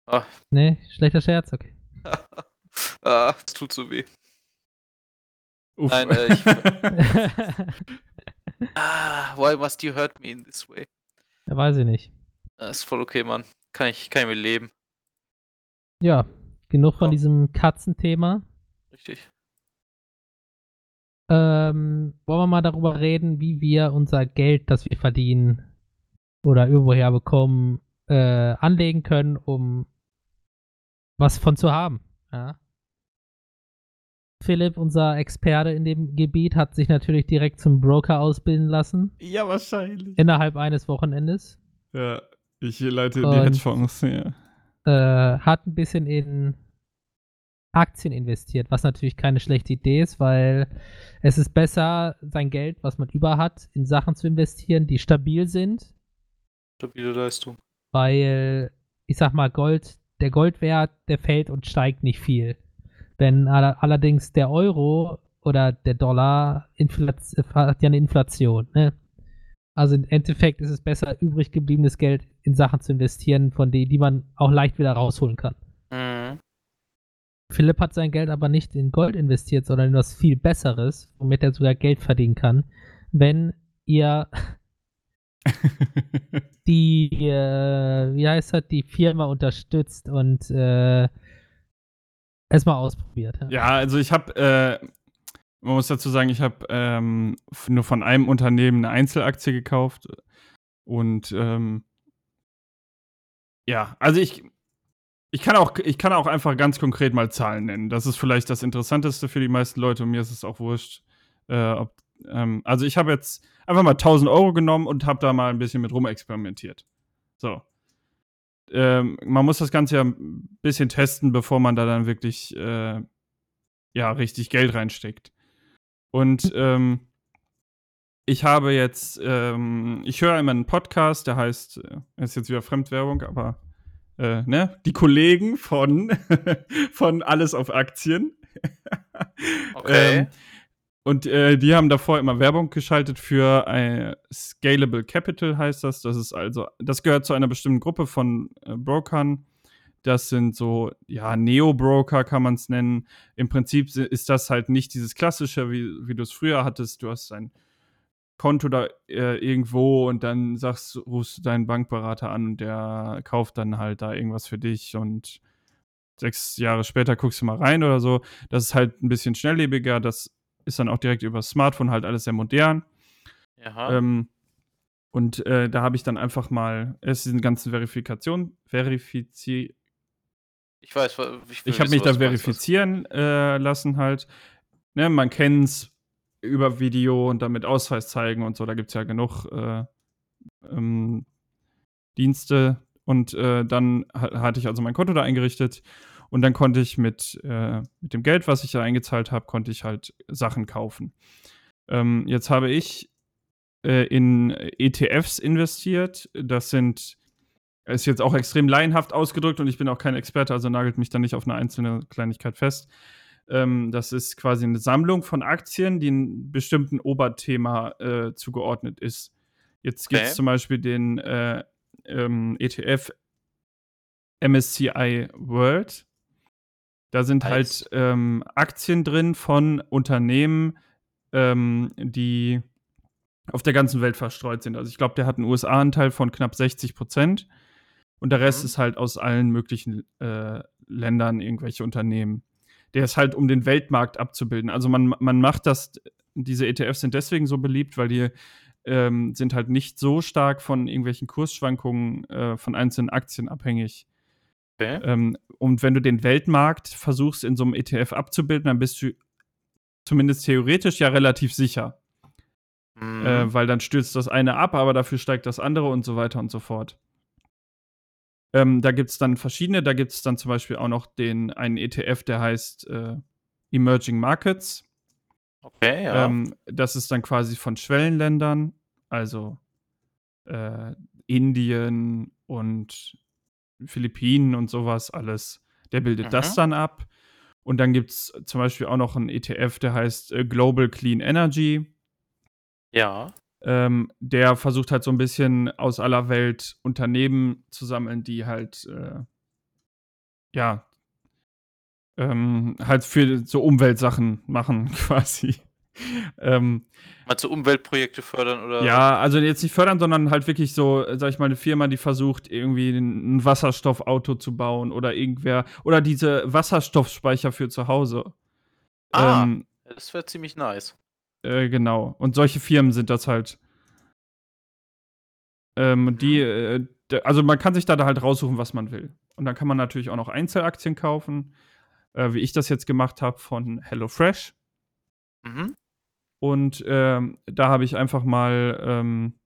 Ah. Nee, schlechter Scherz, okay. [LAUGHS] ah, es tut so weh. Uff. Nein, äh, ich- [LAUGHS] [LAUGHS] Ah, why must you hurt me in this way? ja, weiß ich nicht. Das ist voll okay, Mann. Kann ich, kann ich mit leben. Ja, genug von Ja. diesem Katzenthema. Richtig. Ähm, wollen wir mal darüber reden, wie wir unser Geld, das wir verdienen oder irgendwoher bekommen, äh, anlegen können, um was von zu haben. Ja. Philipp, unser Experte in dem Gebiet, hat sich natürlich direkt zum Broker ausbilden lassen, ja, wahrscheinlich. innerhalb eines Wochenendes. Ja, ich leite die Und- Hedgefonds. Ja. Äh, hat ein bisschen in Aktien investiert, was natürlich keine schlechte Idee ist, weil es ist besser, sein Geld, was man über hat, in Sachen zu investieren, die stabil sind, Stabile Leistung. weil ich sag mal, Gold, der Goldwert, der fällt und steigt nicht viel. Wenn aller- allerdings der Euro oder der Dollar hat ja eine Inflation, ne? Also im Endeffekt ist es besser, übrig gebliebenes Geld in Sachen zu investieren, von denen, die man auch leicht wieder rausholen kann. Mhm. Philipp hat sein Geld aber nicht in Gold investiert, sondern in was viel Besseres, womit er sogar Geld verdienen kann, wenn ihr [LAUGHS] die, äh, wie heißt das, die Firma unterstützt und äh, es mal ausprobiert. ja, also ich habe, äh, man muss dazu sagen, ich habe ähm, nur von einem Unternehmen eine Einzelaktie gekauft. Und ähm, ja, also ich, ich kann auch, ich kann auch einfach ganz konkret mal Zahlen nennen. Das ist vielleicht das Interessanteste für die meisten Leute und mir ist es auch wurscht. Äh, ob, ähm, also ich habe jetzt einfach mal 1000 Euro genommen und habe da mal ein bisschen mit rumexperimentiert. So. Ähm, man muss das Ganze ja ein bisschen testen, bevor man da dann wirklich äh, ja richtig Geld reinsteckt. Und ähm, ich habe jetzt, ähm, ich höre immer einen Podcast, der heißt, äh, ist jetzt wieder Fremdwerbung, aber äh, ne, die Kollegen von, [LAUGHS] von Alles auf Aktien. Okay. Und äh, die haben davor immer Werbung geschaltet für ein Scalable Capital, heißt das. Das ist also, das gehört zu einer bestimmten Gruppe von äh, Brokern. Das sind so, ja, Neo-Broker kann man es nennen. Im Prinzip ist das halt nicht dieses klassische, wie, wie du es früher hattest. Du hast ein Konto da äh, irgendwo und dann sagst, rufst du deinen Bankberater an und der kauft dann halt da irgendwas für dich und sechs Jahre später guckst du mal rein oder so. Das ist halt ein bisschen schnelllebiger. Das ist dann auch direkt über das Smartphone halt alles sehr modern. Ähm, und äh, da habe ich dann einfach mal erst diesen ganzen Verifikation, verifiziert. ich weiß, ich, Ich habe mich da verifizieren äh, lassen halt. Ne, man kennt's über Video und damit Ausweis zeigen und so. Da gibt es ja genug äh, ähm, Dienste. Und äh, dann ha hatte ich also mein Konto da eingerichtet. Und dann konnte ich mit, äh, mit dem Geld, was ich da eingezahlt habe, konnte ich halt Sachen kaufen. Ähm, jetzt habe ich äh, in ETFs investiert. Das sind, ist jetzt auch extrem laienhaft ausgedrückt und ich bin auch kein Experte, also nagelt mich da nicht auf eine einzelne Kleinigkeit fest. Ähm, das ist quasi eine Sammlung von Aktien, die einem bestimmten Oberthema äh, zugeordnet ist. Jetzt gibt es Okay. zum Beispiel den äh, ähm, ETF MSCI World. Da sind halt ähm, Aktien drin von Unternehmen, ähm, die auf der ganzen Welt verstreut sind. Also ich glaube, der hat einen USA-Anteil von knapp 60 Prozent und der Rest Mhm. ist halt aus allen möglichen äh, Ländern irgendwelche Unternehmen. Der ist halt, um den Weltmarkt abzubilden. Also man, man macht das, diese ETFs sind deswegen so beliebt, weil die ähm, sind halt nicht so stark von irgendwelchen Kursschwankungen äh, von einzelnen Aktien abhängig. Okay. Ähm, und wenn du den Weltmarkt versuchst in so einem ETF abzubilden, dann bist du zumindest theoretisch ja relativ sicher. Mhm. Äh, weil dann stürzt das eine ab, aber dafür steigt das andere und so weiter und so fort. Ähm, da gibt es dann verschiedene, da gibt es dann zum Beispiel auch noch den einen ETF, der heißt äh, Emerging Markets. okay, ja. Ähm, das ist dann quasi von Schwellenländern, also äh, Indien und Philippinen und sowas alles. Der bildet das Mhm. dann ab. Und dann gibt es zum Beispiel auch noch einen ETF, der heißt äh, Global Clean Energy. ja. Ähm, der versucht halt so ein bisschen aus aller Welt Unternehmen zu sammeln, die halt, äh, ja, ähm, halt für so Umweltsachen machen, [LAUGHS] quasi. Ähm, Mal zu Umweltprojekte fördern oder. ja, also jetzt nicht fördern, sondern halt wirklich so, äh, sag ich mal, eine Firma, die versucht, irgendwie ein Wasserstoffauto zu bauen oder irgendwer, oder diese Wasserstoffspeicher für zu Hause. Ah. Ähm, Das wäre ziemlich nice. äh, genau. Und solche Firmen sind das halt. Ähm, die, äh, d- also man kann sich da halt raussuchen, was man will. Und dann kann man natürlich auch noch Einzelaktien kaufen, äh, wie ich das jetzt gemacht habe von HelloFresh. Mhm. Und ähm, da habe ich einfach mal ähm,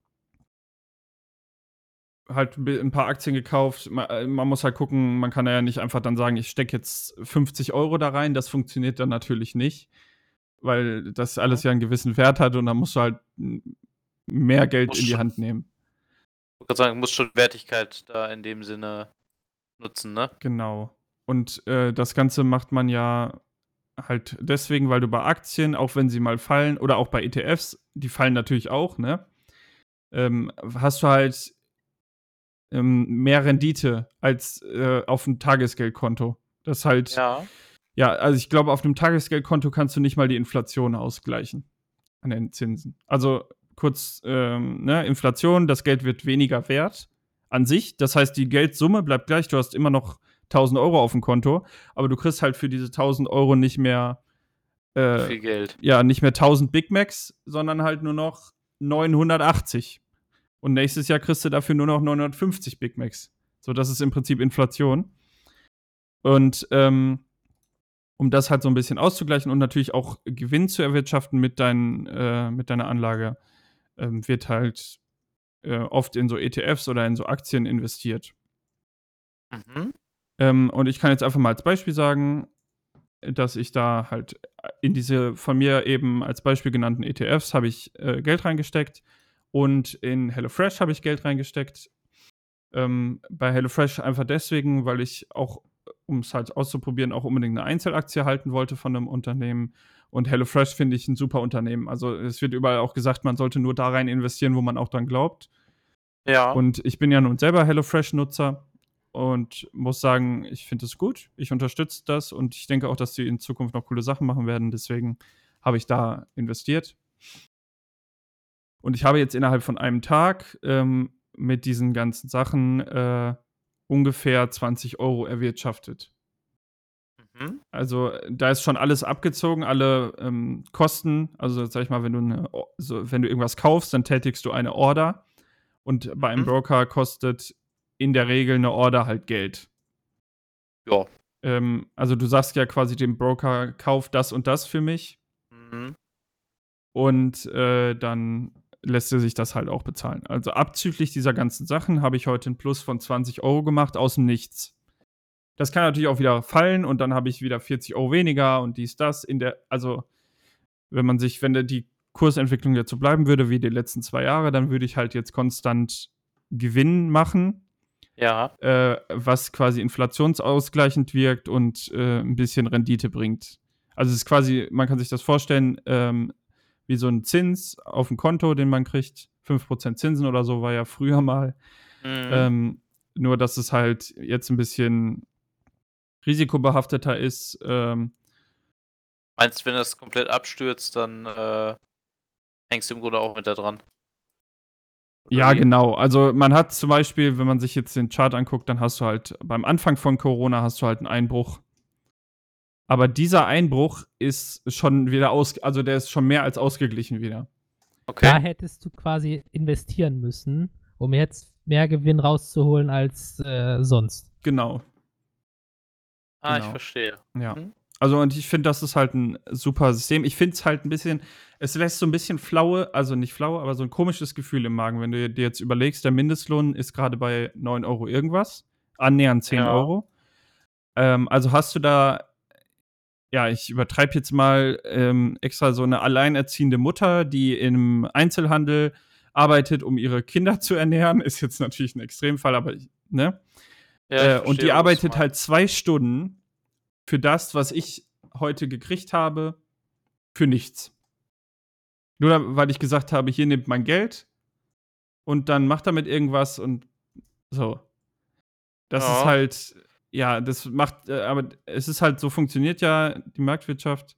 halt ein paar Aktien gekauft. Man, äh, man muss halt gucken, man kann ja nicht einfach dann sagen, ich stecke jetzt 50 Euro da rein. Das funktioniert dann natürlich nicht, weil das alles ja einen gewissen Wert hat und dann musst du halt mehr Geld in die Hand nehmen. Ich wollte sagen, muss schon Wertigkeit da in dem Sinne nutzen, ne? Genau. Und äh, das Ganze macht man ja halt deswegen, weil du bei Aktien, auch wenn sie mal fallen, oder auch bei ETFs, die fallen natürlich auch, ne? Ähm, hast du halt ähm, mehr Rendite als äh, auf einem Tagesgeldkonto. Das halt, ja, Ja. also ich glaube, auf einem Tagesgeldkonto kannst du nicht mal die Inflation ausgleichen an den Zinsen. Also kurz, ähm, ne, Inflation, das Geld wird weniger wert an sich. Das heißt, die Geldsumme bleibt gleich. Du hast immer noch 1000 Euro auf dem Konto, aber du kriegst halt für diese 1000 Euro nicht mehr, äh, Viel Geld. ja, nicht mehr 1000 Big Macs, sondern halt nur noch 980. Und nächstes Jahr kriegst du dafür nur noch 950 Big Macs. So, das ist im Prinzip Inflation. Und ähm, um das halt so ein bisschen auszugleichen und natürlich auch Gewinn zu erwirtschaften mit, dein, äh, mit deiner Anlage, ähm, wird halt äh, oft in so ETFs oder in so Aktien investiert. Mhm. Ähm, und ich kann jetzt einfach mal als Beispiel sagen, dass ich da halt in diese von mir eben als Beispiel genannten ETFs habe ich äh, Geld reingesteckt und in HelloFresh habe ich Geld reingesteckt. Ähm, bei HelloFresh einfach deswegen, weil ich auch, um es halt auszuprobieren, auch unbedingt eine Einzelaktie halten wollte von einem Unternehmen. Und HelloFresh finde ich ein super Unternehmen. Also es wird überall auch gesagt, man sollte nur da rein investieren, wo man auch dran glaubt. Ja. Und ich bin ja nun selber HelloFresh-Nutzer und muss sagen, ich finde es gut. Ich unterstütze das und ich denke auch, dass sie in Zukunft noch coole Sachen machen werden. Deswegen habe ich da investiert. Und ich habe jetzt innerhalb von einem Tag ähm, mit diesen ganzen Sachen äh, ungefähr 20 Euro erwirtschaftet. Mhm. Also da ist schon alles abgezogen, alle ähm, Kosten. Also sag ich mal, wenn du, eine, so, wenn du irgendwas kaufst, dann tätigst du eine Order. Und bei einem Mhm. Broker kostet in der Regel eine Order halt Geld. Ja. Ähm, also du sagst ja quasi dem Broker, kauf das und das für mich. Mhm. Und äh, dann lässt er sich das halt auch bezahlen. Also abzüglich dieser ganzen Sachen habe ich heute einen Plus von 20 Euro gemacht aus dem Nichts. Das kann natürlich auch wieder fallen und dann habe ich wieder 40 Euro weniger und dies, das. In der, also, wenn man sich, wenn die Kursentwicklung jetzt so bleiben würde wie die letzten zwei Jahre, dann würde ich halt jetzt konstant Gewinn machen, Ja. äh, was quasi inflationsausgleichend wirkt und äh, ein bisschen Rendite bringt. Also es ist quasi, man kann sich das vorstellen, ähm, wie so ein Zins auf dem Konto, den man kriegt. 5% Zinsen oder so war ja früher [LAUGHS] mal. Mhm. Ähm, nur, dass es halt jetzt ein bisschen risikobehafteter ist. Ähm, Meinst du, wenn das komplett abstürzt, dann äh, hängst du im Grunde auch mit da dran? Oder ja, wie? genau. Also man hat zum Beispiel, wenn man sich jetzt den Chart anguckt, dann hast du halt beim Anfang von Corona hast du halt einen Einbruch. Aber dieser Einbruch ist schon wieder aus, also der ist schon mehr als ausgeglichen wieder. Okay. Da hättest du quasi investieren müssen, um jetzt mehr Gewinn rauszuholen als äh, sonst. Genau. ah, ich genau. verstehe. Ja. Mhm. Also, und ich finde, das ist halt ein super System. Ich finde es halt ein bisschen, es lässt so ein bisschen flaue, also nicht flaue, aber so ein komisches Gefühl im Magen, wenn du dir jetzt überlegst, der Mindestlohn ist gerade bei 9 Euro irgendwas, annähernd 10 Ja. Euro. Ähm, also hast du da, ja, ich übertreibe jetzt mal ähm, extra so eine alleinerziehende Mutter, die im Einzelhandel arbeitet, um ihre Kinder zu ernähren. Ist jetzt natürlich ein Extremfall, aber ne? Ja, ich äh, und die arbeitet halt zwei Stunden für das, was ich heute gekriegt habe, für nichts. Nur weil ich gesagt habe, hier nimmt mein Geld und dann macht damit irgendwas und so. Das Ja. ist halt, ja, das macht, äh, aber es ist halt, so funktioniert ja die Marktwirtschaft.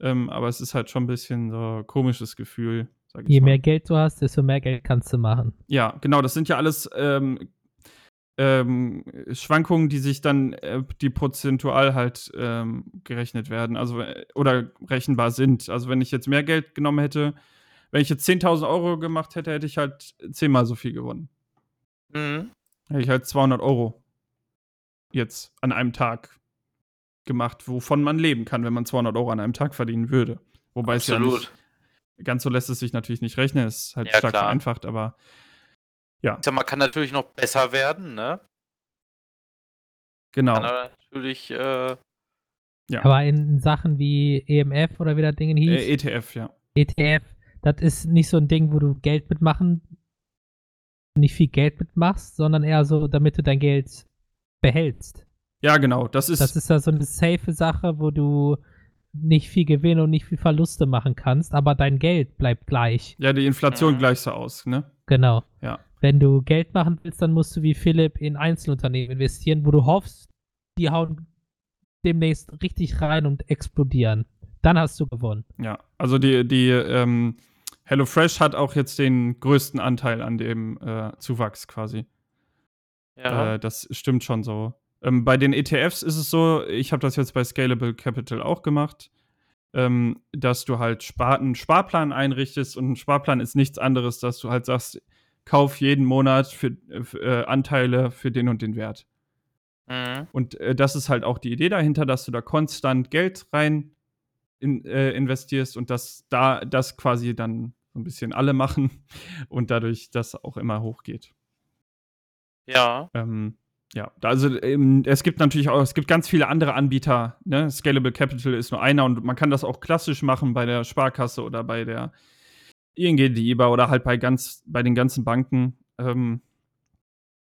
Ähm, aber es ist halt schon ein bisschen so ein komisches Gefühl, sag ich Je mal. mehr Geld du hast, desto mehr Geld kannst du machen. Ja, genau, das sind ja alles ähm, ähm, Schwankungen, die sich dann, äh, die prozentual halt ähm, gerechnet werden, also äh, oder rechenbar sind. Also wenn ich jetzt mehr Geld genommen hätte, wenn ich jetzt 10.000 Euro gemacht hätte, hätte ich halt zehnmal so viel gewonnen. Mhm. Hätte ich halt 200 Euro jetzt an einem Tag gemacht, wovon man leben kann, wenn man 200 Euro an einem Tag verdienen würde. Wobei es ja Absolut. nicht, ganz so lässt es sich natürlich nicht rechnen, es ist halt Ja, stark klar. vereinfacht, aber ja, Ich sag mal, kann natürlich noch besser werden, ne? genau. Kann aber natürlich, äh, Ja. Aber in Sachen wie EMF oder wie das Ding hieß, Äh, ETF, ja. ETF, das ist nicht so ein Ding, wo du Geld mitmachen, nicht viel Geld mitmachst, sondern eher so, damit du dein Geld behältst. Ja, genau. Das ist, Das ist ja so eine safe Sache, wo du nicht viel Gewinn und nicht viel Verluste machen kannst, aber dein Geld bleibt gleich. ja die Inflation Mhm. gleichst so aus, ne? Genau. Ja. Wenn du Geld machen willst, dann musst du wie Philipp in Einzelunternehmen investieren, wo du hoffst, die hauen demnächst richtig rein und explodieren. Dann hast du gewonnen. Ja. Also die, die ähm, HelloFresh hat auch jetzt den größten Anteil an dem äh, Zuwachs quasi. ja. Äh, das stimmt schon so. Ähm, bei den ETFs ist es so, ich habe das jetzt bei Scalable Capital auch gemacht, ähm, dass du halt Spar einen Sparplan einrichtest und ein Sparplan ist nichts anderes, dass du halt sagst, kauf jeden Monat für, äh, Anteile für den und den Wert. mhm. Und äh, das ist halt auch die Idee dahinter, dass du da konstant Geld rein in, äh, investierst und dass da das quasi dann so ein bisschen alle machen [LAUGHS] und dadurch das auch immer hochgeht. Ja. Ähm, ja, also ähm, es gibt natürlich auch, es gibt ganz viele andere Anbieter. Ne? Scalable Capital ist nur einer und man kann das auch klassisch machen bei der Sparkasse oder bei der ING DIBA oder halt bei ganz, bei den ganzen Banken. Ähm,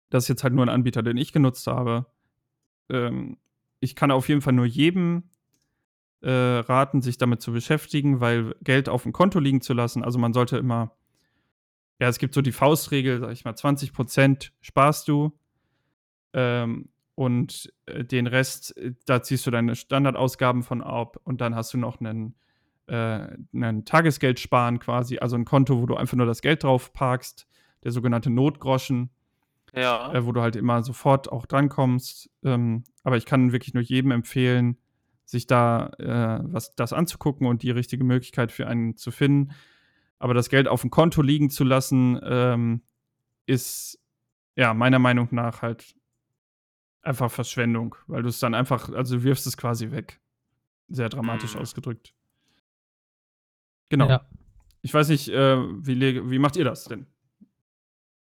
das ist jetzt halt nur ein Anbieter, den ich genutzt habe. Ähm, ich kann auf jeden Fall nur jedem äh, raten, sich damit zu beschäftigen, weil Geld auf dem Konto liegen zu lassen, also man sollte immer, ja, es gibt so die Faustregel, sag ich mal, 20% sparst du ähm, und äh, den Rest, äh, da ziehst du deine Standardausgaben von ab und dann hast du noch einen, äh, einen Tagesgeld sparen quasi, also ein Konto, wo du einfach nur das Geld drauf parkst, der sogenannte Notgroschen. Ja. Äh, wo du halt immer sofort auch drankommst. Ähm, aber ich kann wirklich nur jedem empfehlen, sich da äh, was das anzugucken und die richtige Möglichkeit für einen zu finden. Aber das Geld auf dem Konto liegen zu lassen, ähm, ist ja meiner Meinung nach halt einfach Verschwendung, weil du es dann einfach, also du wirfst es quasi weg. Sehr dramatisch Mhm. ausgedrückt. Genau. Ja. Ich weiß nicht, äh, wie, wie macht ihr das denn?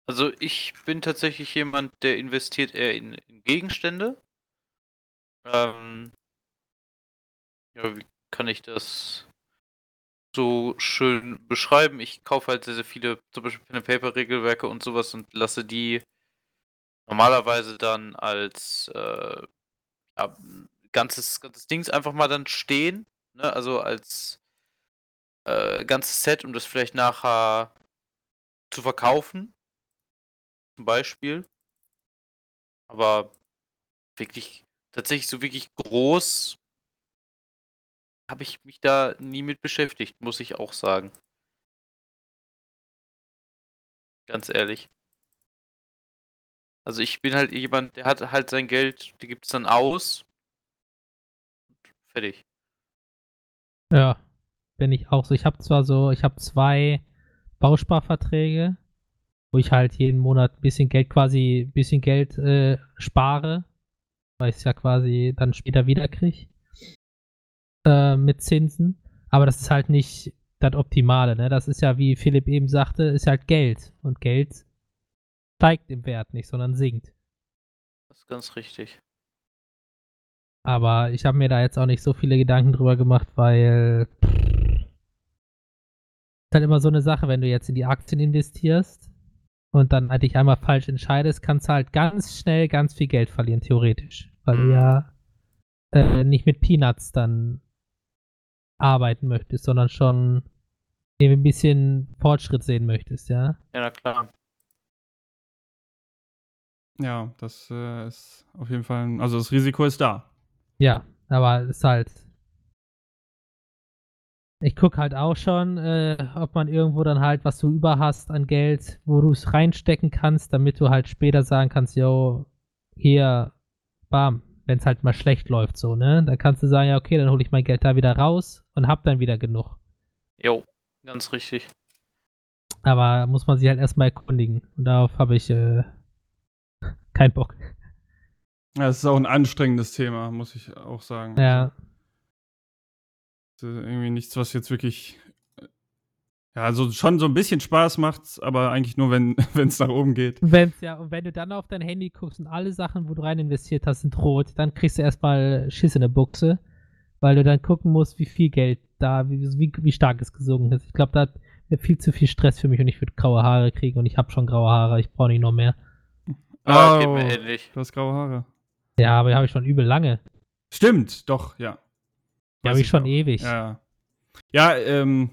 Also ich bin tatsächlich jemand, der investiert eher in, in Gegenstände. Ähm, ja, wie kann ich das so schön beschreiben? Ich kaufe halt sehr, sehr viele, zum Beispiel Pen and Paper Regelwerke und sowas und lasse die normalerweise dann als äh, ja, ganzes, ganzes Dings einfach mal dann stehen. Ne? Also als äh, ganzes Set, um das vielleicht nachher zu verkaufen zum Beispiel. Aber wirklich, tatsächlich so wirklich groß habe ich mich da nie mit beschäftigt, muss ich auch sagen. Ganz ehrlich. Also ich bin halt jemand, der hat halt sein Geld, die gibt es dann aus. Fertig. Ja, bin ich auch so. Ich habe zwar so, ich habe zwei Bausparverträge, wo ich halt jeden Monat ein bisschen Geld quasi, ein bisschen Geld äh, spare, weil ich es ja quasi dann später wieder kriege äh, mit Zinsen. Aber das ist halt nicht das Optimale, ne? Das ist ja, wie Philipp eben sagte, ist halt Geld. Und Geld steigt im Wert nicht, sondern sinkt. Das ist ganz richtig. Aber ich habe mir da jetzt auch nicht so viele Gedanken drüber gemacht, weil ist halt immer so eine Sache, wenn du jetzt in die Aktien investierst und dann halt dich einmal falsch entscheidest, kannst du halt ganz schnell ganz viel Geld verlieren, theoretisch. Weil du Mhm. ja äh, nicht mit Peanuts dann arbeiten möchtest, sondern schon irgendwie ein bisschen Fortschritt sehen möchtest, ja. Ja, na klar. Ja, das äh, ist auf jeden Fall, ein, also das Risiko ist da. Ja, aber es ist halt. Ich guck halt auch schon, äh, ob man irgendwo dann halt, was du über hast an Geld, wo du es reinstecken kannst, damit du halt später sagen kannst, yo, hier, bam, wenn es halt mal schlecht läuft, so, ne? Dann kannst du sagen, ja, okay, dann hole ich mein Geld da wieder raus und hab dann wieder genug. Jo, ganz richtig. Aber muss man sich halt erstmal erkundigen. Und darauf habe ich äh, keinen Bock. Ja, es ist auch ein anstrengendes Thema, muss ich auch sagen. Ja, Also, irgendwie nichts, was jetzt wirklich. äh, Ja, also schon so ein bisschen Spaß macht's, aber eigentlich nur, wenn [LAUGHS] es nach oben geht. Wenn's ja, und wenn du dann auf dein Handy guckst und alle Sachen, wo du rein investiert hast, sind rot, dann kriegst du erstmal Schiss in der Buchse, weil du dann gucken musst, wie viel Geld da, wie, wie, wie stark es gesunken ist. Ich glaube, da wäre viel zu viel Stress für mich und ich würde graue Haare kriegen und ich habe schon graue Haare, ich brauche nicht noch mehr. Ah, geht Oh, mir ähnlich. Du hast graue Haare. Ja, aber die habe ich schon übel lange. Stimmt, doch, ja. Habe ich schon auch. ewig. Ja, ja ähm.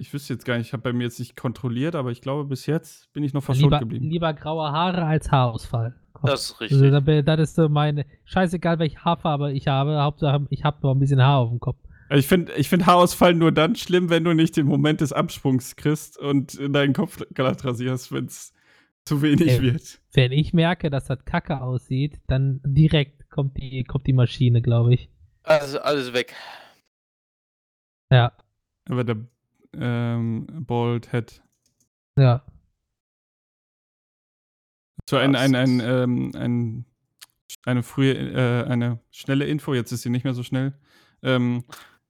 Ich wüsste jetzt gar nicht, ich habe bei mir jetzt nicht kontrolliert, aber ich glaube, bis jetzt bin ich noch verschont lieber, geblieben. lieber graue Haare als Haarausfall. Komm. Das ist Also, richtig. da bin- das ist so meine. Scheißegal, welche Haarfarbe ich habe. Hauptsache, ich habe noch ein bisschen Haar auf dem Kopf. Ich finde ich find Haarausfall nur dann schlimm, wenn du nicht den Moment des Absprungs kriegst und in deinen Kopf glatt rasierst, wenn es zu wenig Ey. wird. Wenn ich merke, dass das kacke aussieht, dann direkt kommt die, kommt die Maschine, glaube ich. Also alles weg. Ja, Aber der ähm, Bald Head. ja. So ein, ein, ein, ähm, ein, eine frühe, äh, eine schnelle Info, jetzt ist sie nicht mehr so schnell. Ähm,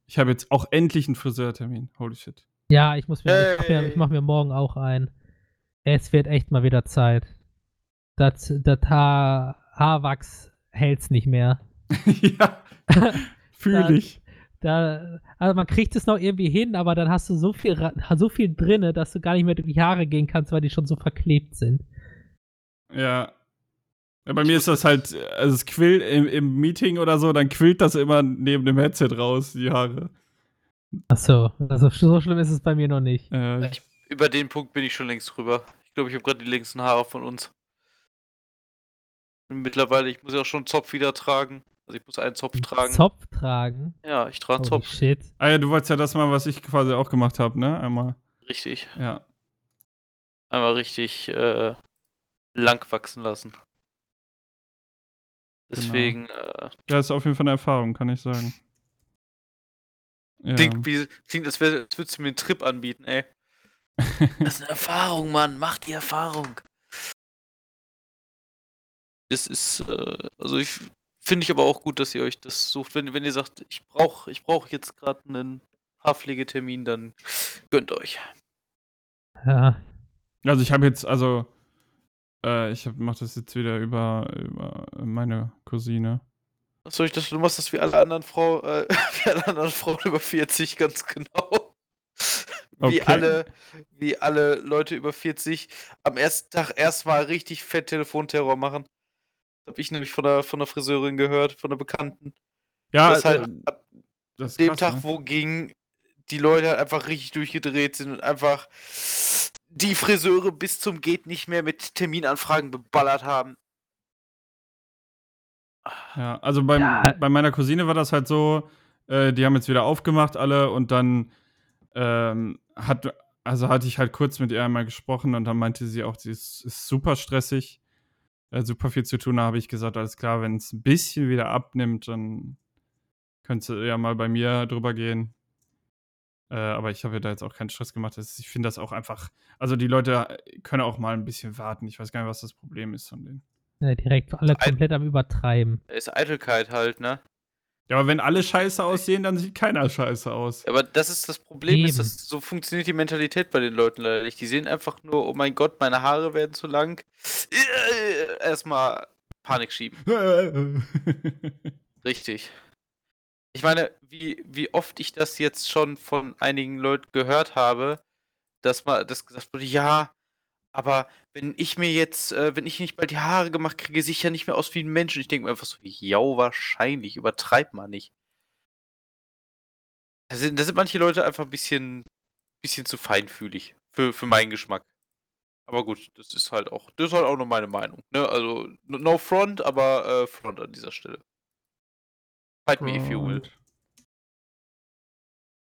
ich habe jetzt auch endlich einen Friseurtermin. Holy shit. Ja, ich muss mir, ich mach mir, Hey. ich mach mir morgen auch ein. Es wird echt mal wieder Zeit. das, das Haar, Haarwachs hält's nicht mehr. [LAUGHS] ja, fühle ich. Da, also man kriegt es noch irgendwie hin, aber dann hast du so viel, so viel drinne, dass du gar nicht mehr durch die Haare gehen kannst, weil die schon so verklebt sind. Ja. ja bei mir ist das halt, also es quillt im, im Meeting oder so, dann quillt das immer neben dem Headset raus, die Haare. Achso, also so schlimm ist es bei mir noch nicht. Äh, Ich, über den Punkt bin ich schon längst drüber. Ich glaube, ich habe gerade die längsten Haare von uns. Mittlerweile, ich muss ja auch schon einen Zopf wieder tragen. Also ich muss einen Zopf tragen. Zopf tragen. Ja, ich trage einen Zopf. shit. ah ja, du wolltest ja das mal, was ich quasi auch gemacht habe, ne? Einmal. Richtig. Ja. Einmal richtig äh, lang wachsen lassen. Deswegen, äh, Ja, ist auf jeden Fall eine Erfahrung, kann ich sagen. Ja. klingt, wie, klingt als, wär, als würdest du mir einen Trip anbieten, ey. [LAUGHS] Das ist eine Erfahrung, Mann. Mach die Erfahrung. Das ist, äh, also ich finde ich aber auch gut, dass ihr euch das sucht. Wenn, wenn ihr sagt, ich brauche ich brauch jetzt gerade einen Haarpflegetermin, dann gönnt euch. Ja. Also ich habe jetzt, also äh, ich mache das jetzt wieder über, über meine Cousine. Soll ich das? Du machst das wie alle anderen Frau, äh, [LAUGHS] wie alle anderen Frauen über 40, ganz genau. Wie Okay. alle, wie alle Leute über 40 am ersten Tag erstmal richtig fett Telefonterror machen. Hab ich nämlich von der, von der Friseurin gehört, von der Bekannten. Ja, das halt äh, ab das ist dem krass, Tag, ne? wo ging, die Leute halt einfach richtig durchgedreht sind und einfach die Friseure bis zum geht nicht mehr mit Terminanfragen beballert haben. Ja, also beim, Ja. bei meiner Cousine war das halt so, äh, die haben jetzt wieder aufgemacht alle und dann ähm, hat, also hatte ich halt kurz mit ihr einmal gesprochen und dann meinte sie auch, sie ist, ist super stressig, äh, super viel zu tun. Da habe ich gesagt, alles klar, wenn es ein bisschen wieder abnimmt, dann könntest du ja mal bei mir drüber gehen. Äh, aber ich habe ihr da jetzt auch keinen Stress gemacht. Ich finde das auch einfach, also die Leute können auch mal ein bisschen warten. Ich weiß gar nicht, was das Problem ist von denen. Ja, direkt alle komplett am Übertreiben. Ist Eitelkeit halt, ne? Ja, aber wenn alle scheiße aussehen, dann sieht keiner scheiße aus. Aber das ist das Problem, ist, dass so funktioniert die Mentalität bei den Leuten leider nicht. Die sehen einfach nur, oh mein Gott, meine Haare werden zu lang. Äh, Erstmal Panik schieben. [LAUGHS] Richtig. Ich meine, wie, wie oft ich das jetzt schon von einigen Leuten gehört habe, dass mal das gesagt wurde, ja, aber wenn ich mir jetzt, äh, wenn ich nicht bald die Haare gemacht kriege, sehe ich ja nicht mehr aus wie ein Mensch. Und ich denke mir einfach so, ja, wahrscheinlich, übertreib mal nicht. Da sind, da sind manche Leute einfach ein bisschen, bisschen zu feinfühlig für, für meinen Geschmack. Aber gut, das ist halt auch, das ist halt auch nur meine Meinung. Ne? Also, no- front, aber äh, front an dieser Stelle. Fight me if you will.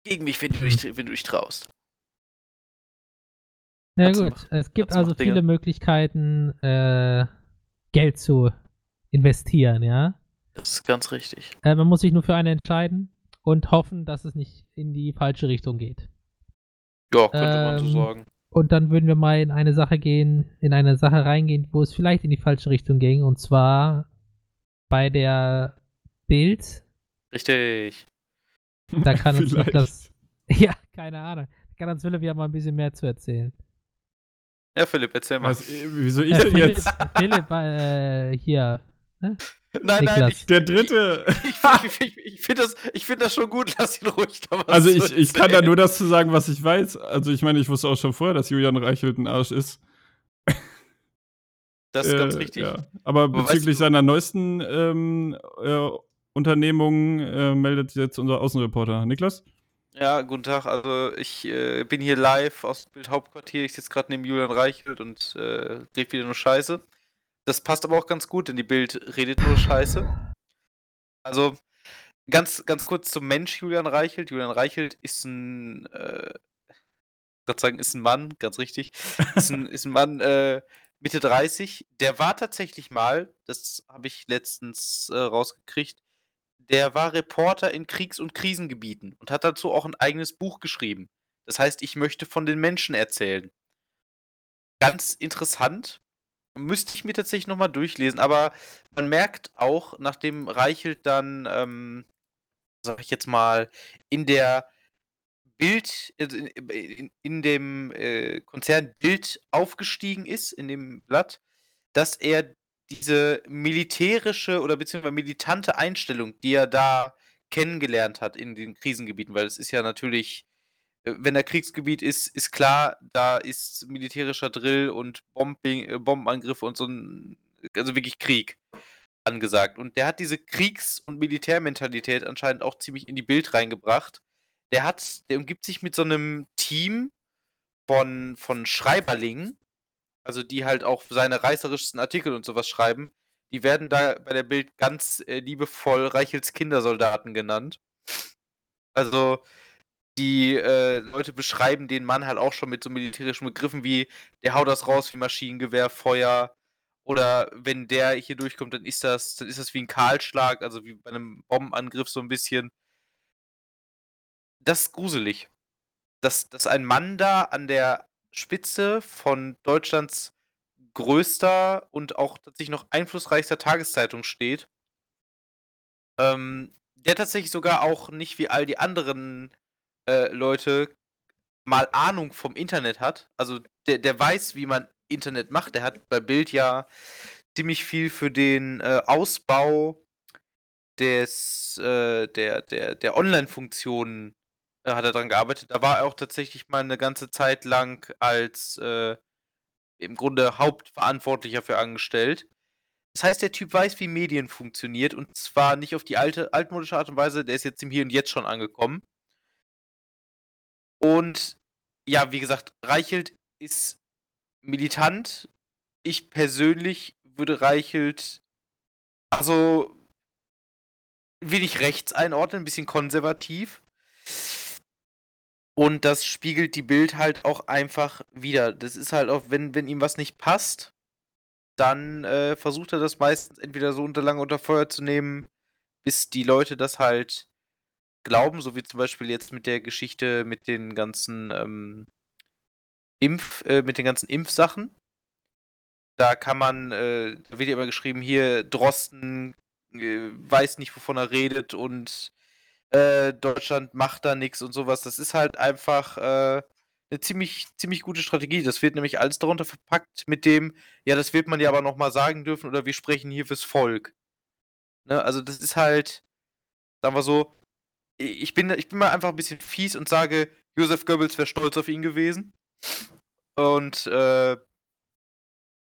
Gegen mich, wenn du dich, wenn du dich traust. Du gut, machen. es gibt also viele Möglichkeiten, äh, Geld zu investieren, ja. Das ist ganz richtig. Äh, man muss sich nur für eine entscheiden und hoffen, dass es nicht in die falsche Richtung geht. Ja, könnte man so Ähm, sagen. Und dann würden wir mal in eine Sache gehen, in eine Sache reingehen, wo es vielleicht in die falsche Richtung ging. Und zwar bei der Bild. Richtig. Da kann [LAUGHS] uns. Niklas. [LAUGHS] Ja, keine Ahnung. Da kann uns Philipp ja mal ein bisschen mehr zu erzählen. Ja, Philipp, erzähl mal. Was, äh, wieso ich Äh, denn Philipp, jetzt? [LAUGHS] Philipp äh, hier. Nein, nein, Niklas. ich, Der dritte. ich, ich, ich, ich finde das, ich find das schon gut. [LAUGHS] Lass ihn ruhig da was Also ich, ich kann da nur das zu sagen, was ich weiß. Also ich meine, ich wusste auch schon vorher, dass Julian Reichelt ein Arsch ist. Das ist ganz Äh, richtig. Ja. Aber weißt bezüglich du- seiner neuesten ähm, äh, Unternehmung äh, meldet jetzt unser Außenreporter. Niklas? Ja, guten Tag. Also ich äh, bin hier live aus dem Bildhauptquartier. Ich sitze gerade neben Julian Reichelt und äh, red wieder nur Scheiße. Das passt aber auch ganz gut, denn die Bild redet nur Scheiße. Also ganz, ganz kurz zum Mensch Julian Reichelt. Julian Reichelt ist ein, äh, gerade sagen, ist ein Mann, ganz richtig. [LAUGHS] Ist ein, ist ein Mann äh, Mitte 30. Der war tatsächlich mal, das habe ich letztens äh, rausgekriegt, der war Reporter in Kriegs- und Krisengebieten und hat dazu auch ein eigenes Buch geschrieben. Das heißt, ich möchte von den Menschen erzählen. Ganz interessant. Müsste ich mir tatsächlich nochmal durchlesen, aber man merkt auch, nachdem Reichelt dann, ähm, sag ich jetzt mal, in der Bild, also in, in, in dem äh, Konzern Bild aufgestiegen ist, in dem Blatt, dass er diese militärische oder beziehungsweise militante Einstellung, die er da kennengelernt hat in den Krisengebieten, weil es ist ja natürlich, äh, wenn da Kriegsgebiet ist, ist klar, da ist militärischer Drill und Bombing, äh, Bombenangriffe und so ein, also wirklich Krieg angesagt. Und der hat diese Kriegs- und Militärmentalität anscheinend auch ziemlich in die Bild reingebracht. Der hat, der umgibt sich mit so einem Team von, von Schreiberlingen, also die halt auch seine reißerischsten Artikel und sowas schreiben, die werden da bei der Bild ganz äh, liebevoll Reichels Kindersoldaten genannt. Also die äh, Leute beschreiben den Mann halt auch schon mit so militärischen Begriffen wie der haut das raus wie Maschinengewehr, Feuer oder wenn der hier durchkommt, dann ist das, dann ist das wie ein Kahlschlag, also wie bei einem Bombenangriff so ein bisschen. Das ist gruselig. Dass, dass ein Mann da an der Spitze von Deutschlands größter und auch tatsächlich noch einflussreichster Tageszeitung steht. Ähm, der tatsächlich sogar auch nicht wie all die anderen äh, Leute mal Ahnung vom Internet hat. Also der, der weiß, wie man Internet macht. Der hat bei Bild ja ziemlich viel für den äh, Ausbau des, äh, der, der, der Online-Funktionen äh, hat er dran gearbeitet. Da war er auch tatsächlich mal eine ganze Zeit lang als äh, im Grunde Hauptverantwortlicher für angestellt. Das heißt, der Typ weiß, wie Medien funktioniert und zwar nicht auf die alte, altmodische Art und Weise, der ist jetzt im Hier und Jetzt schon angekommen. Und ja, wie gesagt, Reichelt ist militant. Ich persönlich würde Reichelt also wenig rechts einordnen, ein bisschen konservativ. Und das spiegelt die Bild halt auch einfach wieder. Das ist halt auch, wenn, wenn ihm was nicht passt, dann äh, versucht er das meistens entweder so unter lange unter Feuer zu nehmen, bis die Leute das halt glauben, so wie zum Beispiel jetzt mit der Geschichte mit den ganzen ähm, Impf, äh, mit den ganzen Impfsachen. Da kann man, äh, da wird ja immer geschrieben, hier Drosten äh, weiß nicht, wovon er redet und äh, Deutschland macht da nichts und sowas. Das ist halt einfach äh, eine ziemlich, ziemlich gute Strategie. Das wird nämlich alles darunter verpackt mit dem, ja, das wird man ja aber nochmal sagen dürfen oder wir sprechen hier fürs Volk. Ne? Also das ist halt, sagen wir so, ich bin, ich bin mal einfach ein bisschen fies und sage, Josef Goebbels wäre stolz auf ihn gewesen. Und äh,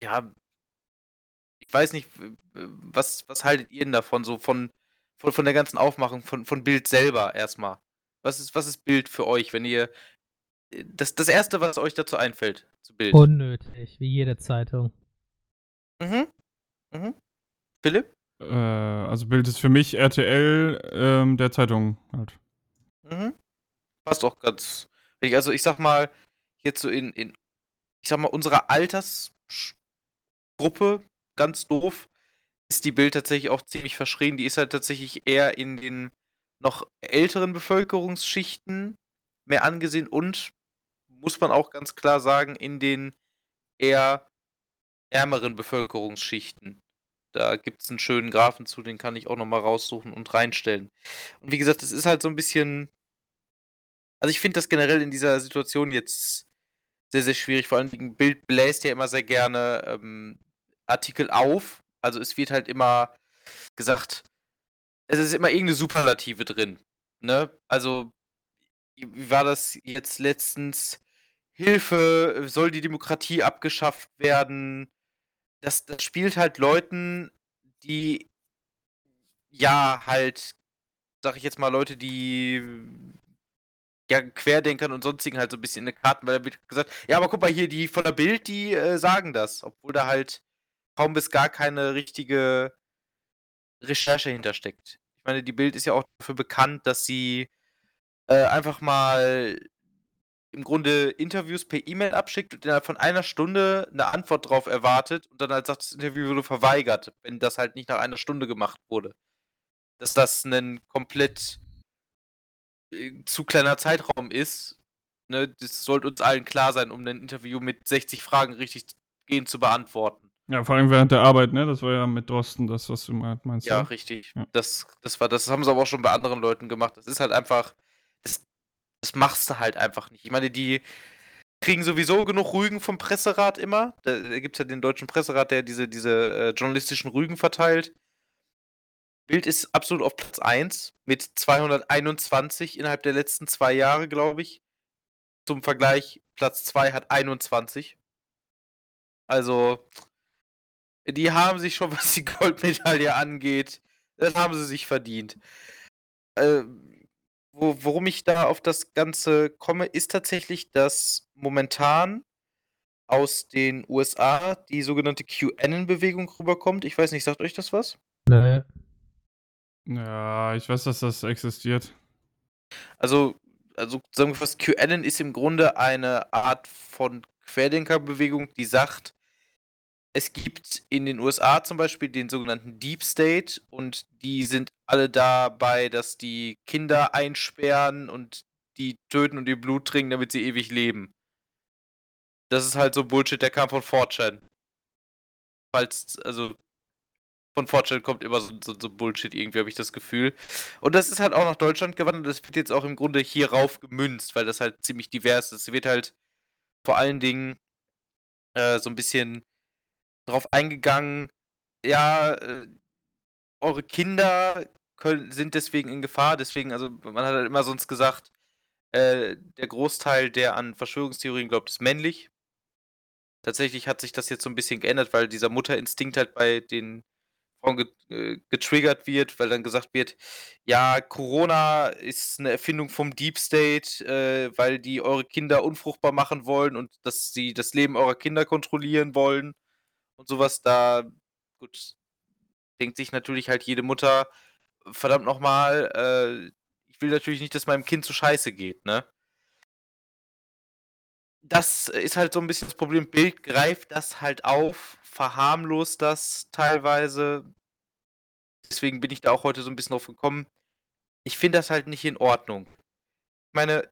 ja, ich weiß nicht, was, was haltet ihr denn davon, so von, von, von der ganzen Aufmachung, von, von Bild selber erstmal? Was ist, was ist Bild für euch, wenn ihr äh, das, das erste, was euch dazu einfällt, zu Bild? Unnötig, wie jede Zeitung. Mhm. Mhm. Philipp? Äh, also Bild ist für mich RTL ähm, der Zeitung halt. Mhm. Passt auch ganz. Also ich sag mal, jetzt so in, in ich sag mal, unserer Altersgruppe, ganz doof, ist die Bild tatsächlich auch ziemlich verschrien. Die ist halt tatsächlich eher in den noch älteren Bevölkerungsschichten mehr angesehen und, muss man auch ganz klar sagen, in den eher ärmeren Bevölkerungsschichten. Da gibt es einen schönen Graphen zu, den kann ich auch nochmal raussuchen und reinstellen. Und wie gesagt, es ist halt so ein bisschen. Also ich finde das generell in dieser Situation jetzt sehr, sehr schwierig. Vor allem Bild bläst ja immer sehr gerne ähm, Artikel auf. Also es wird halt immer gesagt, es ist immer irgendeine Superlative drin. Ne? Also, wie war das jetzt letztens? Hilfe, soll die Demokratie abgeschafft werden? Das, das spielt halt Leuten, die ja halt, sag ich jetzt mal, Leute, die ja, Querdenkern und sonstigen halt so ein bisschen in den Karten, weil da wird gesagt, ja, aber guck mal hier, die von der Bild, die äh, sagen das, obwohl da halt kaum bis gar keine richtige Recherche hintersteckt. Ich meine, die Bild ist ja auch dafür bekannt, dass sie äh, einfach mal im Grunde Interviews per E-Mail abschickt und innerhalb von einer Stunde eine Antwort drauf erwartet und dann halt sagt, das Interview wurde verweigert, wenn das halt nicht nach einer Stunde gemacht wurde. Dass das ein komplett äh, zu kleiner Zeitraum ist, ne, das sollte uns allen klar sein, um ein Interview mit 60 Fragen richtig gehend zu beantworten. Ja, vor allem während der Arbeit, ne? Das war ja mit Drosten das, was du meinst. Ja, richtig. Ja. Das, das war, das haben sie aber auch schon bei anderen Leuten gemacht. Das ist halt einfach, das, das machst du halt einfach nicht. Ich meine, die, kriegen sowieso genug Rügen vom Presserat immer. Da, da gibt es ja den deutschen Presserat, der diese, diese äh, journalistischen Rügen verteilt. Bild ist absolut auf Platz 1 mit 221 innerhalb der letzten zwei Jahre, glaube ich. Zum Vergleich, Platz 2 hat 21. Also, die haben sich schon, [LAUGHS] was die Goldmedaille angeht, das haben sie sich verdient. Äh, wo, worum ich da auf das Ganze komme, ist tatsächlich, dass momentan aus den USA die sogenannte QAnon-Bewegung rüberkommt. Ich weiß nicht, sagt euch das was? Nee. Ja, ich weiß, dass das existiert. Also, also zusammengefasst, QAnon ist im Grunde eine Art von Querdenkerbewegung, die sagt, es gibt in den USA zum Beispiel den sogenannten Deep State und die sind alle dabei, dass die Kinder einsperren und die töten und ihr Blut trinken, damit sie ewig leben. Das ist halt so Bullshit, der kam von 4chan. Falls, also von 4chan kommt immer so, so, so Bullshit irgendwie, habe ich das Gefühl. Und das ist halt auch nach Deutschland gewandert. Das wird jetzt auch im Grunde hierauf gemünzt, weil das halt ziemlich divers ist. Es wird halt vor allen Dingen äh, so ein bisschen drauf eingegangen, ja, äh, eure Kinder können, sind deswegen in Gefahr, deswegen, also man hat halt immer sonst gesagt, äh, der Großteil, der an Verschwörungstheorien glaubt, ist männlich. Tatsächlich hat sich das jetzt so ein bisschen geändert, weil dieser Mutterinstinkt halt bei den Frauen äh, getriggert wird, weil dann gesagt wird, ja, Corona ist eine Erfindung vom Deep State, äh, weil die eure Kinder unfruchtbar machen wollen und dass sie das Leben eurer Kinder kontrollieren wollen und sowas, da, gut, denkt sich natürlich halt jede Mutter, verdammt nochmal, äh, ich will natürlich nicht, dass meinem Kind zu scheiße geht, ne? Das ist halt so ein bisschen das Problem. Bild greift das halt auf, verharmlost das teilweise. Deswegen bin ich da auch heute so ein bisschen drauf gekommen. Ich finde das halt nicht in Ordnung. Ich meine,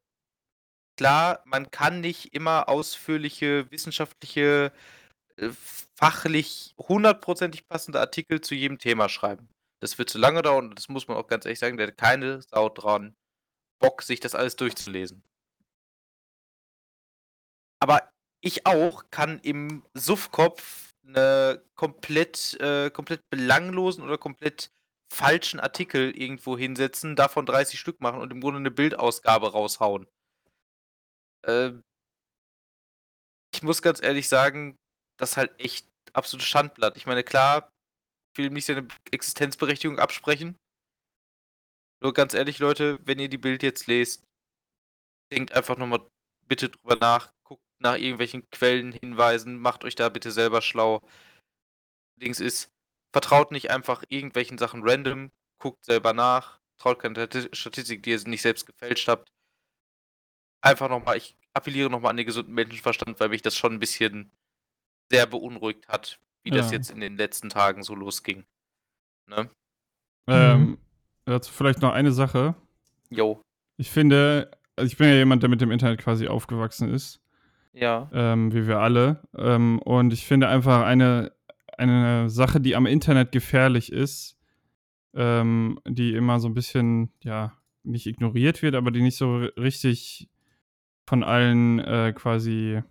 klar, man kann nicht immer ausführliche wissenschaftliche fachlich hundertprozentig passende Artikel zu jedem Thema schreiben. Das wird zu lange dauern und das muss man auch ganz ehrlich sagen, der hat keine Sau dran Bock, sich das alles durchzulesen. Aber ich auch kann im Suffkopf eine komplett, äh, komplett belanglosen oder komplett falschen Artikel irgendwo hinsetzen, davon 30 Stück machen und im Grunde eine Bildausgabe raushauen. Äh, ich muss ganz ehrlich sagen, das halt echt absolutes Schandblatt. Ich meine, klar, ich will ihm nicht seine Existenzberechtigung absprechen. Nur ganz ehrlich, Leute, wenn ihr die Bild jetzt lest, denkt einfach nochmal bitte drüber nach, guckt nach irgendwelchen Quellen, Hinweisen, macht euch da bitte selber schlau. Dings ist, vertraut nicht einfach irgendwelchen Sachen random, guckt selber nach, traut keine Statistik, die ihr nicht selbst gefälscht habt. Einfach nochmal, ich appelliere nochmal an den gesunden Menschenverstand, weil mich das schon ein bisschen sehr beunruhigt hat, wie das jetzt in den letzten Tagen so losging. Ne? Ähm, Mhm. dazu vielleicht noch eine Sache. Jo. Ich finde, also ich bin ja jemand, der mit dem Internet quasi aufgewachsen ist, Ja. ähm, wie wir alle. Ähm, und ich finde einfach eine, eine Sache, die am Internet gefährlich ist, ähm, die immer so ein bisschen, ja, nicht ignoriert wird, aber die nicht so ri- richtig von allen äh, quasi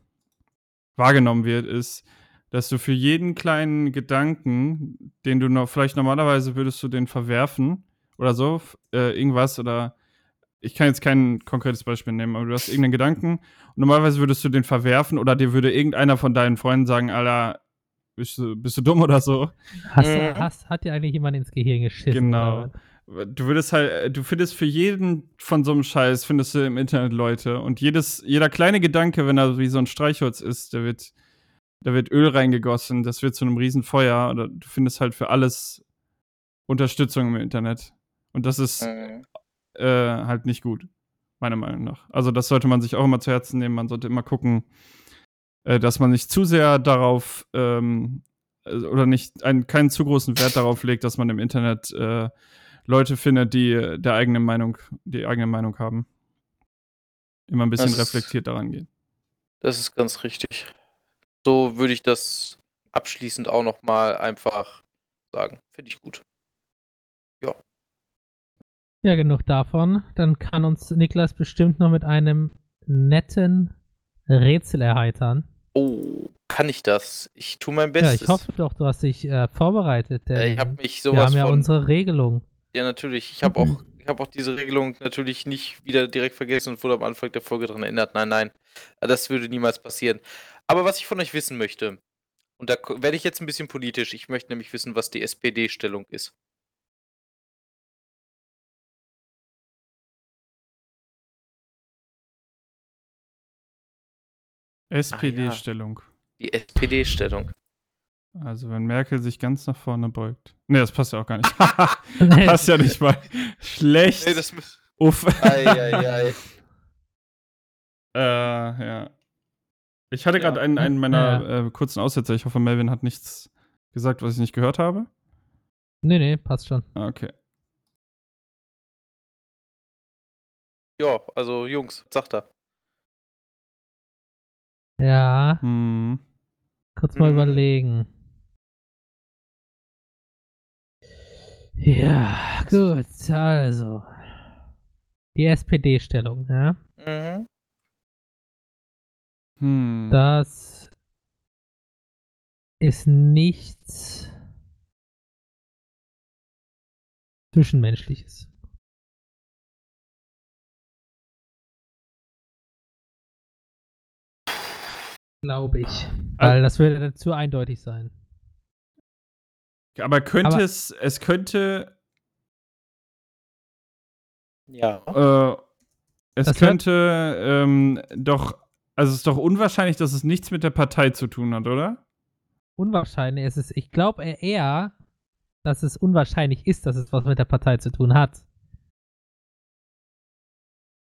wahrgenommen wird, ist, dass du für jeden kleinen Gedanken, den du noch, vielleicht normalerweise würdest du den verwerfen oder so, äh, irgendwas oder ich kann jetzt kein konkretes Beispiel nehmen, aber du hast irgendeinen Gedanken und normalerweise würdest du den verwerfen oder dir würde irgendeiner von deinen Freunden sagen, Alter, bist du, bist du dumm oder so. Hast, Mhm. hast, hat dir eigentlich jemand ins Gehirn geschissen? Genau. oder? Du würdest halt, äh, du findest für jeden von so einem Scheiß, findest du im Internet Leute. Und jedes, jeder kleine Gedanke, wenn er wie so ein Streichholz ist, der wird, da wird Öl reingegossen, das wird zu einem riesen Feuer. Oder du findest halt für alles Unterstützung im Internet. Und das ist Mhm. äh, halt nicht gut, meiner Meinung nach. Also das sollte man sich auch immer zu Herzen nehmen. Man sollte immer gucken, äh, dass man nicht zu sehr darauf ähm, äh, oder nicht einen, keinen zu großen Wert darauf legt, dass man im Internet äh, Leute findet, die äh, der eigene Meinung, die eigene Meinung haben. Immer ein bisschen Das reflektiert daran gehen. Das ist ganz richtig. So würde ich das abschließend auch nochmal einfach sagen. Finde ich gut. Ja, genug davon. Dann kann uns Niklas bestimmt noch mit einem netten Rätsel erheitern. Oh, kann ich das? Ich tue mein Ja, Bestes. ich hoffe doch, du hast dich äh, vorbereitet. Äh, Denn ich habe mich wir sowas haben ja von. unsere Regelung. Ja, natürlich. Ich habe Mhm. auch, ich habe auch diese Regelung natürlich nicht wieder direkt vergessen und wurde am Anfang der Folge daran erinnert. Nein, nein. Das würde niemals passieren. Aber was ich von euch wissen möchte, und da werde ich jetzt ein bisschen politisch, ich möchte nämlich wissen, was die SPD-Stellung ist. SPD-Stellung. Die SPD-Stellung. Also wenn Merkel sich ganz nach vorne beugt. Ne, das passt ja auch gar nicht. Nee, [LAUGHS] [LAUGHS] passt ja nicht mal. Schlecht. Nee, das muss. Uff. Eieiei. [LAUGHS] Äh, ja. Ich hatte Ja. gerade einen, einen meiner äh, kurzen Aussetzer. Ich hoffe, Melvin hat nichts gesagt, was ich nicht gehört habe. nee, nee, passt schon. Ah, Okay. Ja, also Jungs, was sagt er. Ja, Hm. kurz mal Mhm. überlegen. Ja, gut, also. Die SPD-Stellung, ja. Mhm. Hm. Das ist nichts Zwischenmenschliches. Glaube ich. Weil das würde zu eindeutig sein. Aber könnte Aber- es, es könnte, Ja. äh, es Das könnte ähm, doch, also es ist doch unwahrscheinlich, dass es nichts mit der Partei zu tun hat, oder? Unwahrscheinlich ist es, ich glaube eher, dass es unwahrscheinlich ist, dass es was mit der Partei zu tun hat.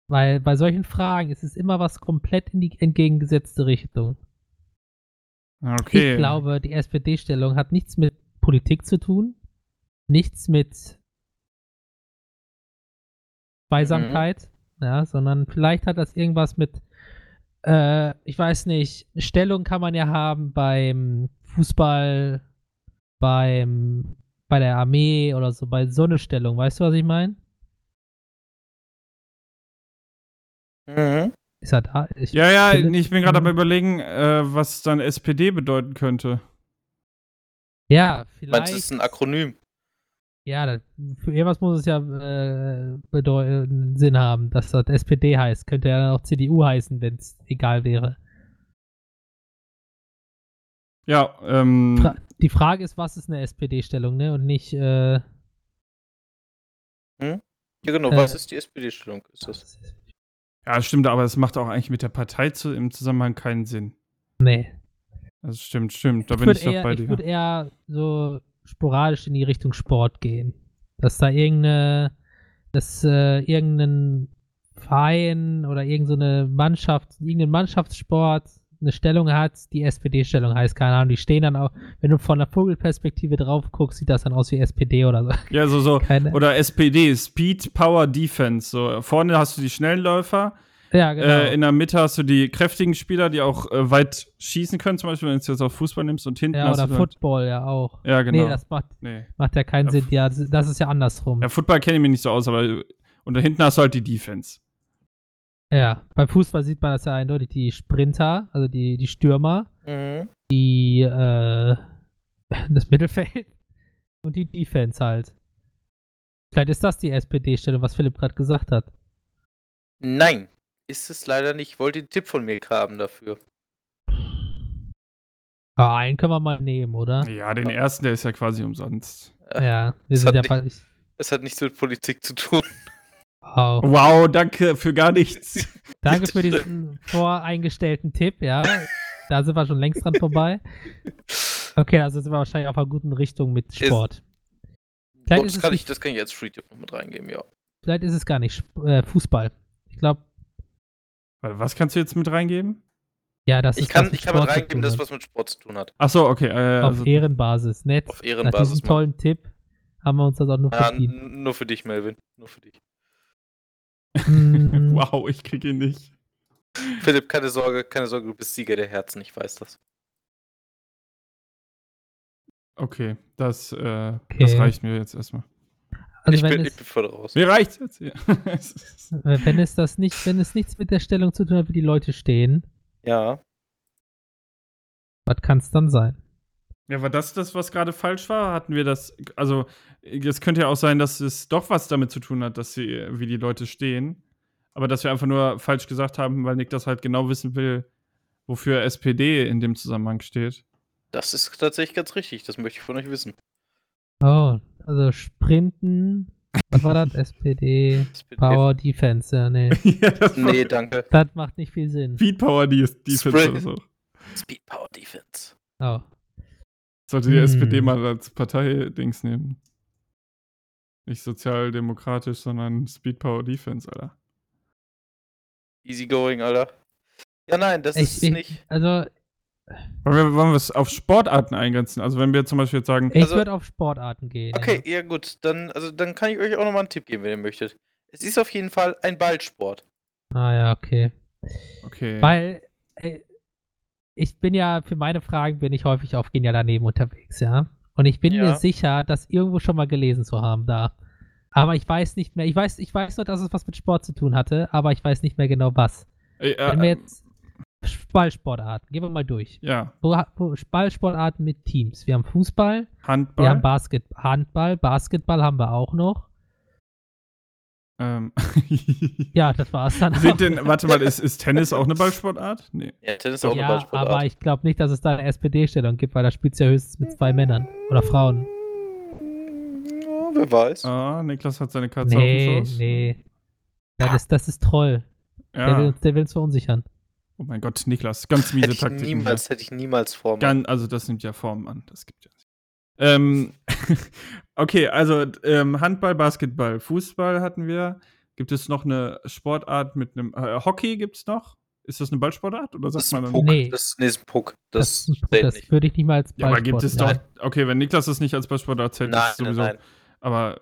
Weil bei solchen Fragen ist es immer was komplett in die entgegengesetzte Richtung. Okay. Ich glaube, die SPD-Stellung hat nichts mit Politik zu tun, nichts mit Zweisamkeit, ja, sondern vielleicht hat das irgendwas mit, äh, ich weiß nicht, Stellung kann man ja haben beim Fußball, beim, bei der Armee oder so, bei so eine Stellung, weißt du, was ich meine? Mhm. Ist er da? Ich, Ja, ja, ich bin gerade Mhm. am überlegen, äh, was dann SPD bedeuten könnte. Ja, Meinst vielleicht. du, es ist ein Akronym? Ja, das, für irgendwas muss es ja äh, bedeuten, Sinn haben, dass das SPD heißt. Könnte ja dann auch CDU heißen, wenn es egal wäre. Ja, ähm, Fra die Frage ist, was ist eine SPD-Stellung, ne? Und nicht, äh, Ja, genau. Äh, was ist die SPD-Stellung? Ist das? ja, stimmt, aber es macht auch eigentlich mit der Partei zu, im Zusammenhang keinen Sinn. Nee. Das stimmt, stimmt, da Ich bin würde ich doch eher, bei ich dir. würd eher so sporadisch in die Richtung Sport gehen. Dass da irgendeine, dass äh, irgendein Verein oder irgendeine Mannschaft, irgendein Mannschaftssport eine Stellung hat, die SPD-Stellung heißt, keine Ahnung, die stehen dann auch, wenn du von der Vogelperspektive drauf guckst, sieht das dann aus wie SPD oder so. Ja, so, so, Keine, oder SPD, Speed, Power, Defense. So, vorne hast du die schnellen Läufer, ja, genau. äh, in der Mitte hast du die kräftigen Spieler, die auch äh, weit schießen können, zum Beispiel, wenn du es jetzt auf Fußball nimmst und hinten ja, hast oder du halt- Football ja auch. Ja, genau. Nee, das macht, nee. macht ja keinen Ja, Sinn. Ja, das ist ja andersrum. Ja, Football kenne ich mich nicht so aus, aber und da hinten hast du halt die Defense. Ja, beim Fußball sieht man das ja eindeutig, die Sprinter, also die, die Stürmer, Mhm. die, äh, [LAUGHS] das Mittelfeld und die Defense halt. Vielleicht ist das die SPD-Stellung, was Philipp gerade gesagt hat. Nein, ist es leider nicht. Ich wollte einen Tipp von mir haben dafür. Ah, einen können wir mal nehmen, oder? Ja, den ersten, der ist ja quasi umsonst. Ja, wir Das sind hat ja nicht-. Es hat nichts mit Politik zu tun. Wow. Wow, danke für gar nichts. [LAUGHS] Danke für diesen voreingestellten Tipp, ja. Da sind wir schon längst dran vorbei. Okay, also sind wir wahrscheinlich auf einer guten Richtung mit Sport. Ist das, es kann ich, nicht- das kann ich als Free-Tipp noch mit reingeben, ja. Vielleicht ist es gar nicht äh, Fußball. Ich glaube, Was kannst du jetzt mit reingeben? ja, das Ich ist kann, was ich kann mit Sport reingeben, das was mit Sport zu tun hat. Ach so, okay. Äh, Auf also, Ehrenbasis. Nett. Auf Nach Ehrenbasis. diesem tollen Tipp haben wir uns das auch nur Ja, verdient. nur für dich, Melvin. Nur für dich. Mm, [LAUGHS] wow, ich krieg ihn nicht. Philipp, keine Sorge, keine Sorge, du bist Sieger der Herzen, ich weiß das. Okay, das, äh, das Okay. reicht mir jetzt erstmal. Also ich, wenn bin, ich es, bin voll raus. Mir reicht's jetzt. Ja. [LAUGHS] äh, wenn es das nicht, wenn es nichts mit der Stellung zu tun hat, wie die Leute stehen, Ja. Was kann es dann sein? Ja, war das das, was gerade falsch war? Hatten wir das, also es könnte ja auch sein, dass es doch was damit zu tun hat, dass sie, wie die Leute stehen. Aber dass wir einfach nur falsch gesagt haben, weil Nick das halt genau wissen will, wofür SPD in dem Zusammenhang steht. Das ist tatsächlich ganz richtig. Das möchte ich von euch wissen. Oh, also Sprinten. Was war das? [LAUGHS] SPD, SPD. Power Defense, ja, nee. [LAUGHS] ja, das Nee, danke. Das macht nicht viel Sinn. Speed Power Defense Sprint. oder so. Speed Power Defense. Oh. Sollte die Hm. SPD mal als Partei-Dings nehmen. Nicht sozialdemokratisch, sondern Speed Power Defense, Alter. Easy going, Alter. Ja, nein, das Ich, ist ich, nicht. also, Wollen wir, wollen wir es auf Sportarten eingrenzen? Also wenn wir zum Beispiel jetzt sagen, ich Also- würde auf Sportarten gehen. Okay, ja gut, dann, also, dann kann ich euch auch nochmal einen Tipp geben, wenn ihr möchtet. Es ist auf jeden Fall ein Ballsport. Ja. Ah ja, okay. okay. Weil äh, ich bin ja, für meine Fragen bin ich häufig auf Genial daneben unterwegs, ja. Und ich bin Ja. mir sicher, das irgendwo schon mal gelesen zu haben da. Aber ich weiß nicht mehr, ich weiß, ich weiß nur, dass es was mit Sport zu tun hatte, aber ich weiß nicht mehr genau was. Äh, Wenn wir äh, jetzt Ballsportarten, gehen wir mal durch. ja, Ballsportarten mit Teams. Wir haben Fußball, Handball. wir haben Basket, Handball, Basketball haben wir auch noch. ähm, [LAUGHS] Ja, das war's dann. auch. Sind denn, warte mal, ist, ist Tennis auch eine Ballsportart? Nee. Ja, Tennis ist auch eine ja, Ballsportart. aber ich glaube nicht, dass es da eine SPD-Stellung gibt, weil da spielt ja höchstens mit zwei Männern oder Frauen. Ja, wer weiß. Ah, Niklas hat seine Katze Nee, auf dem Schoß. nee. Das ist, das ist Troll. Der, will, Ja. uns- der will uns verunsichern. Oh mein Gott, Niklas, ganz miese hätte ich Taktik. niemals, hätte ich niemals. Ganz, also das nimmt ja Form an. Das gibt ja. Ähm, [LAUGHS] okay, also ähm, Handball, Basketball, Fußball hatten wir. Gibt es noch eine Sportart mit einem äh, Hockey gibt es noch? Ist das eine Ballsportart oder Das sagt ist man ein dann? Puck. Nee. Das, nee, ist ein Puck. Das, Das, das würde ich nicht mal als Ja, aber gibt es doch. Okay, wenn Niklas das nicht als Ballsportart zählt, Nein, ist es nein, sowieso. nein. Aber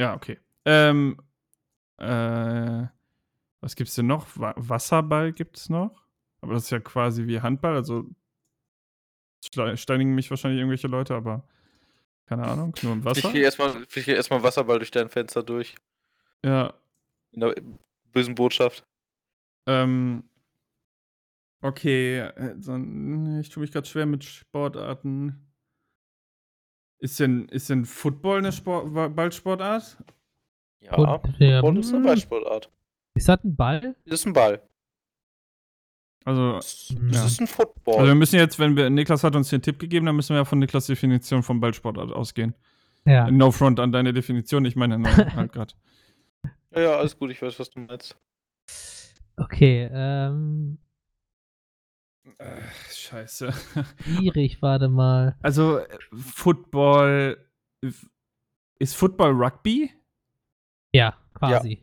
ja, okay. Ähm, äh, was gibt's denn noch? Wa Wasserball gibt's noch. Aber das ist ja quasi wie Handball, also steinigen mich wahrscheinlich irgendwelche Leute, aber keine Ahnung, nur im Ich Wasser. gehe erstmal ich geh erstmal Wasserball durch dein Fenster durch. Ja, In der bösen Botschaft. ähm, okay, äh, ich tue mich gerade schwer mit Sportarten. Ist denn, ist denn Football eine Sport Ballsportart? Ja, Football ist eine Ballsportart. Ist das ein Ball? Das ist ein Ball. Also, Das, das Ja. ist ein Football. also wir müssen jetzt, wenn wir, Niklas hat uns den Tipp gegeben, dann müssen wir ja von Niklas Definition von Ballsportart ausgehen. Ja. No front an deine Definition, ich meine [LAUGHS] halt gerade. ja, ja, alles gut, ich weiß, was du meinst. Okay, ähm, Äh, scheiße. schwierig, warte mal. Also, Football. Ist Football Rugby? Ja, quasi.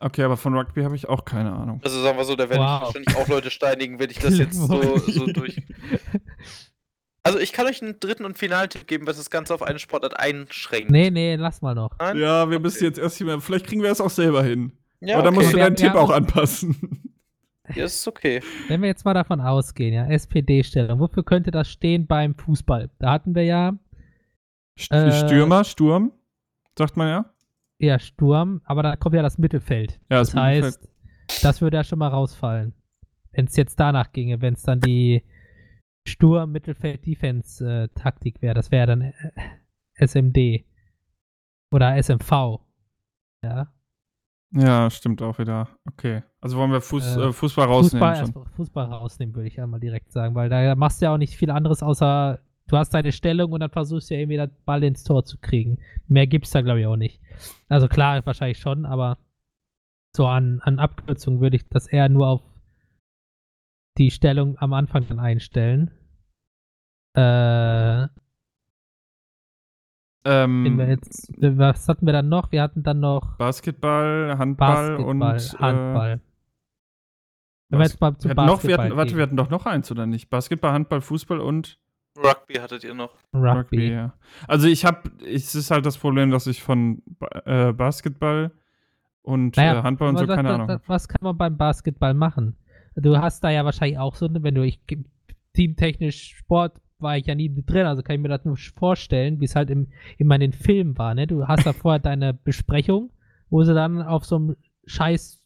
Okay, aber von Rugby habe ich auch keine Ahnung. Also sagen wir so, da werden Wow. wahrscheinlich auch Leute steinigen, wenn ich das jetzt so, so durch. Also ich kann euch einen dritten und finalen Tipp geben, was das Ganze auf eine Sportart einschränkt. nee, nee, lass mal noch. Nein? Ja, wir Okay. müssen jetzt erst hier, vielleicht kriegen wir es auch selber hin. Ja, Aber dann musst du deinen Tipp auch anpassen. [LAUGHS] Ja, ist okay. Wenn wir jetzt mal davon ausgehen, ja, SPD-Stellung, wofür könnte das stehen beim Fußball? Da hatten wir ja St Äh, Stürmer, Sturm, sagt man ja. Eher Sturm, aber da kommt ja das Mittelfeld. Ja, Das heißt, das würde ja schon mal rausfallen. Wenn es jetzt danach ginge, wenn es dann die Sturm-Mittelfeld-Defense-Taktik wäre, das wäre dann äh, SMD. Oder SMV. Ja. Ja, stimmt auch wieder. Okay. Also wollen wir Fuß, Äh, äh, Fußball rausnehmen Fußball, schon. Fußball rausnehmen, würde ich einmal direkt sagen, weil da machst du ja auch nicht viel anderes, außer du hast deine Stellung und dann versuchst du ja irgendwie den Ball ins Tor zu kriegen. Mehr gibt's da, glaube ich, auch nicht. Also klar, wahrscheinlich schon, aber so an, an Abkürzungen würde ich das eher nur auf die Stellung am Anfang dann einstellen. Äh, Ähm, jetzt, was hatten wir dann noch? Wir hatten dann noch Basketball, Handball Basketball, und äh, Handball. Wenn wir jetzt mal zum hatten noch, wir Basketball hatten, warte, wir hatten doch noch eins, oder nicht? Basketball, Handball, Fußball und Rugby hattet ihr noch. Rugby. ja. Also ich habe, es ist halt das Problem, dass ich von Ba- äh, Basketball und Naja, äh, Handball und so was, keine was, Ahnung. was, was kann man beim Basketball machen? Du hast da ja wahrscheinlich auch so, eine- wenn du, ich, teamtechnisch Sport war ich ja nie drin, also kann ich mir das nur vorstellen, wie es halt im, immer in den Filmen war, ne? Du hast da [LAUGHS] vorher deine Besprechung, wo sie dann auf so einem scheiß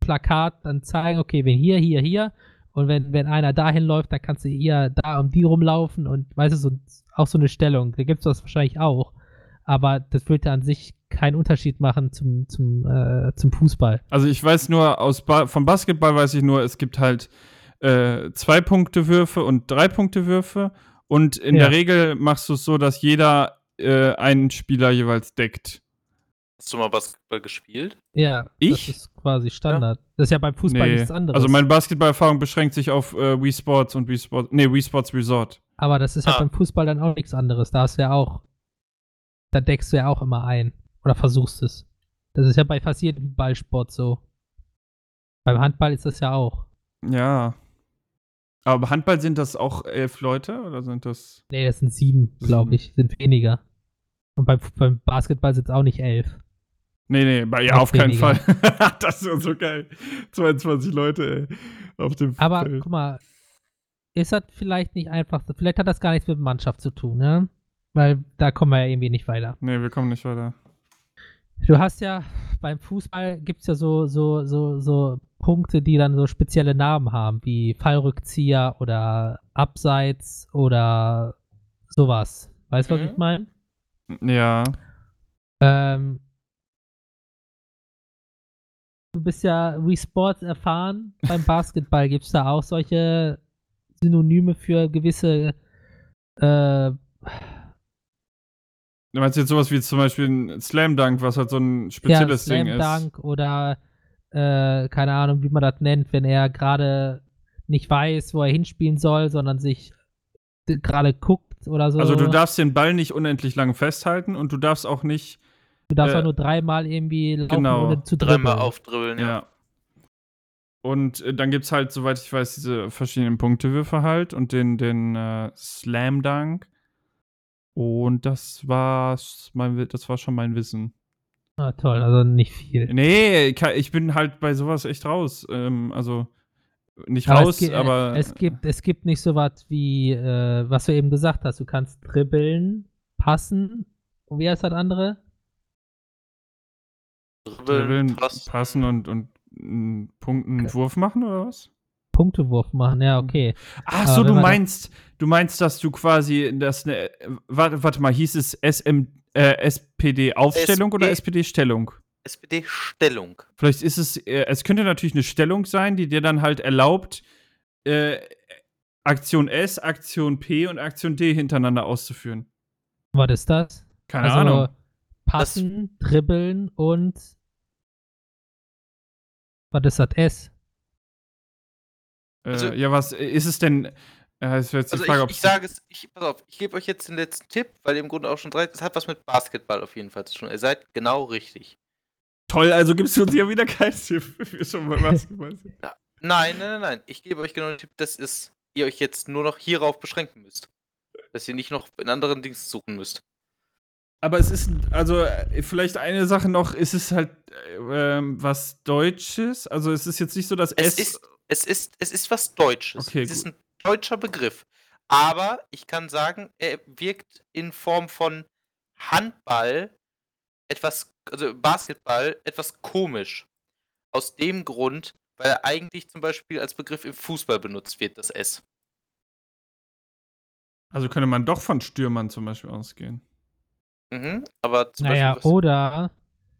Plakat dann zeigen, okay, wenn hier, hier, hier und wenn, wenn einer dahin läuft, dann kannst du hier da um die rumlaufen und weißt du, so, auch so eine Stellung. Da gibt es das wahrscheinlich auch. Aber das würde an sich keinen Unterschied machen zum, zum, äh, zum Fußball. Also ich weiß nur, aus ba vom Basketball weiß ich nur, es gibt halt äh, zwei Punkte Würfe und drei Punkte Würfe. Und in Ja. der Regel machst du es so, dass jeder äh, einen Spieler jeweils deckt. Hast du mal Basketball gespielt? Ja, Ich? das ist quasi Standard. Das ist ja beim Fußball Nee. nichts anderes. Also meine Basketballerfahrung beschränkt sich auf äh, Wii Sports und Wii Sports, nee, Wii Sports Resort. Aber das ist ja Ah. beim Fußball dann auch nichts anderes. Da hast du ja auch, da deckst du ja auch immer ein. Oder versuchst es. Das ist ja bei fast jedem Ballsport so. Beim Handball ist das ja auch. Ja. Aber beim Handball sind das auch elf Leute oder sind das? Nee, das sind sieben, glaube ich. Sind weniger. Und beim, beim Basketball sind es auch nicht elf. Nee, nee, bei, ja, auf keinen. Fall. [LAUGHS] das ist so geil. 22 Leute, ey, auf dem Aber Feld. guck mal, ist das vielleicht nicht einfach, vielleicht hat das gar nichts mit Mannschaft zu tun, ne? Weil da kommen wir ja irgendwie nicht weiter. Nee, wir kommen nicht weiter. Du hast ja beim Fußball gibt es ja so, so, so, so Punkte, die dann so spezielle Namen haben, wie Fallrückzieher oder Abseits oder sowas. Weißt du, was Mhm. ich meine? Ja. Ähm, du bist ja Wii Sports erfahren. Beim Basketball gibt es da auch solche Synonyme für gewisse äh, Du meinst jetzt sowas wie zum Beispiel ein Slam Dunk, was halt so ein ja, spezielles Slam Ding ist. Dunk oder äh, keine Ahnung, wie man das nennt, wenn er gerade nicht weiß, wo er hinspielen soll, sondern sich gerade guckt oder so. Also du darfst den Ball nicht unendlich lang festhalten und du darfst auch nicht, Du darfst äh, auch nur dreimal irgendwie laufen, genau. ohne zu dribbeln. Dreimal aufdribbeln, ja. ja. Und äh, dann gibt es halt, soweit ich weiß, diese verschiedenen Punktewürfe halt und den, den äh, Slam Dunk. Und das war's, mein, das war schon mein Wissen. Ah, toll, also nicht viel. Nee, ich bin halt bei sowas echt raus. Ähm, also nicht Aber raus, es, äh, aber es gibt es gibt nicht so was wie äh, was du eben gesagt hast. Du kannst dribbeln, passen. Und wie heißt das andere? Dribbeln, Dribbeln, passen. passen und, und einen Punkt einen Okay. Wurf machen oder was? Punktewurf machen. Ja, okay. Ach so, du meinst, du meinst, dass du quasi das ne, warte, warte mal, hieß es SM, äh, SPD Aufstellung oder SP SPD Stellung? SPD-Stellung. Vielleicht ist es, äh, es könnte natürlich eine Stellung sein, die dir dann halt erlaubt, äh, Aktion S, Aktion P und Aktion D hintereinander auszuführen. Was ist das? Keine also Ahnung. Passen, dribbeln und was ist das S? Äh, also- ja, was äh, ist es denn? Äh, ist jetzt die Also Frage, ich, ich sage es, ich, pass auf, ich gebe euch jetzt den letzten Tipp, weil ihr im Grunde auch schon drei, es hat was mit Basketball auf jeden Fall zu tun. Ihr seid genau richtig. toll, also gibst du uns ja wieder keinen Tipp, [LAUGHS] wenn wir schon mal Basketball sind. Nein, nein, nein, nein. Ich gebe euch genau den Tipp, dass ihr euch jetzt nur noch hierauf beschränken müsst. Dass ihr nicht noch in anderen Dings suchen müsst. Aber es ist, also äh, vielleicht eine Sache noch, es ist halt äh, ähm, was Deutsches. Also es ist jetzt nicht so, dass Es S. ist, es ist, es ist was Deutsches. Okay, es ist ein deutscher Begriff. Aber ich kann sagen, er wirkt in Form von Handball etwas, also Basketball etwas komisch. Aus dem Grund, weil er eigentlich zum Beispiel als Begriff im Fußball benutzt wird, das S. also könnte man doch von Stürmern zum Beispiel ausgehen. Mhm, aber zum Naja, Beispiel. oder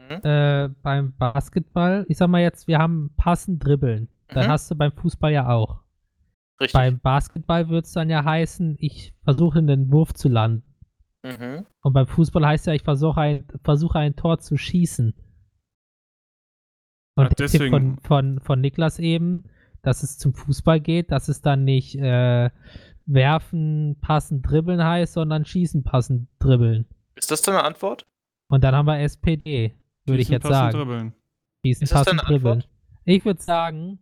Mhm. äh, beim Basketball, ich sag mal jetzt, wir haben passen, dribbeln. Dann Mhm. hast du beim Fußball ja auch. Richtig. Beim Basketball würde es dann ja heißen, ich versuche einen Wurf zu landen. mhm. Und beim Fußball heißt ja, ich versuche ein, versuche ein Tor zu schießen. Und Ach, der Tipp deswegen- von, von, von Niklas eben, dass es zum Fußball geht, dass es dann nicht äh, werfen, passen, dribbeln heißt, sondern schießen, passen, dribbeln. Ist das deine Antwort? Und dann haben wir SPD, würde ich Schießen, jetzt passen, sagen. Dribbeln. Schießen, Ist das passen, deine dribbeln. Antwort? Ich würde sagen,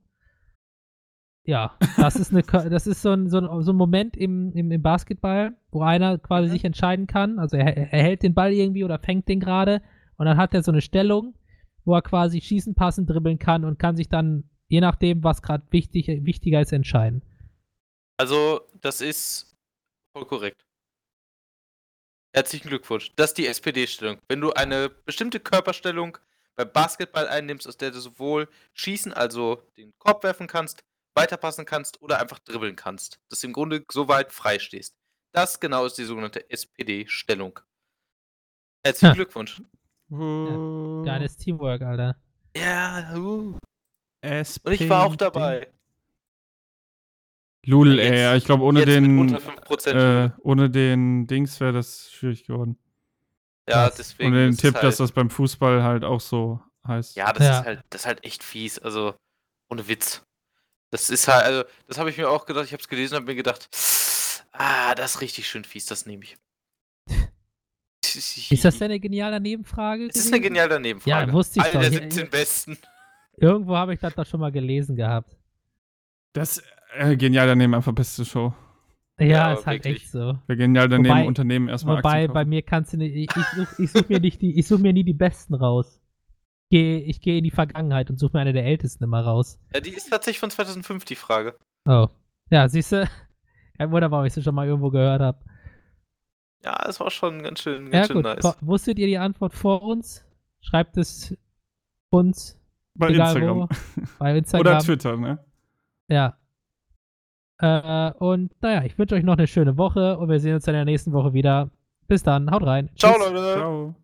ja, das ist, eine, [LAUGHS] das ist so, ein, so, ein, so ein Moment im, im, im Basketball, wo einer quasi Mhm. sich entscheiden kann. Also er, er hält den Ball irgendwie oder fängt den gerade und dann hat er so eine Stellung, wo er quasi schießen, passen, dribbeln kann und kann sich dann, je nachdem, was gerade wichtig, wichtiger ist, entscheiden. Also, das ist voll korrekt. Herzlichen Glückwunsch. Das ist die SPD-Stellung. Wenn du eine bestimmte Körperstellung beim Basketball einnimmst, aus der du sowohl schießen, also den Korb werfen kannst, weiterpassen kannst oder einfach dribbeln kannst. Dass du im Grunde so weit frei stehst. Das genau ist die sogenannte SPD-Stellung. Herzlichen. Glückwunsch. Uh, Geiles Teamwork, Alter. Ja, uh. SPD. und ich war auch dabei. Lul, Ja, jetzt- ey, ich glaube, ohne den, unter 5%. äh, ohne den Dings wäre das schwierig geworden. ja, deswegen. Ohne den Tipp, halt, dass das beim Fußball halt auch so heißt. Ja, das Ja. ist halt, das ist halt echt fies. Also, ohne Witz. Das ist halt, also, das habe ich mir auch gedacht, ich habe es gelesen und habe mir gedacht, ah, das ist richtig schön fies, das nehme ich. Ist das denn eine geniale Nebenfrage? Es ist eine geniale Nebenfrage. Ja, wusste ich Eine doch. der Hier- 17 besten. Irgendwo habe ich das doch schon mal gelesen gehabt. Das, äh, genial daneben, einfach beste Show. Ja, Ja, ist halt wirklich. echt so. Bei genial daneben Wobei- Unternehmen erstmal Wobei, bei mir kannst du nicht, ich, ich suche such mir nicht die, ich suche mir nie die Besten raus. Geh, ich gehe in die Vergangenheit und suche mir eine der Ältesten immer raus. Ja, die ist tatsächlich von 2005, die Frage. Oh. Ja, siehst du? [LAUGHS] Kein Wunder, warum ich sie schon mal irgendwo gehört habe. Ja, es war schon ganz schön, Ja, ganz schön gut. nice. Wusstet ihr die Antwort vor uns? Schreibt es uns Bei egal Instagram. wo, bei [LAUGHS] Instagram. Oder Twitter, ne? Ja. Äh, und naja, ich wünsche euch noch eine schöne Woche und wir sehen uns dann in der nächsten Woche wieder. Bis dann, haut rein. Ciao, Tschüss. Leute. Ciao.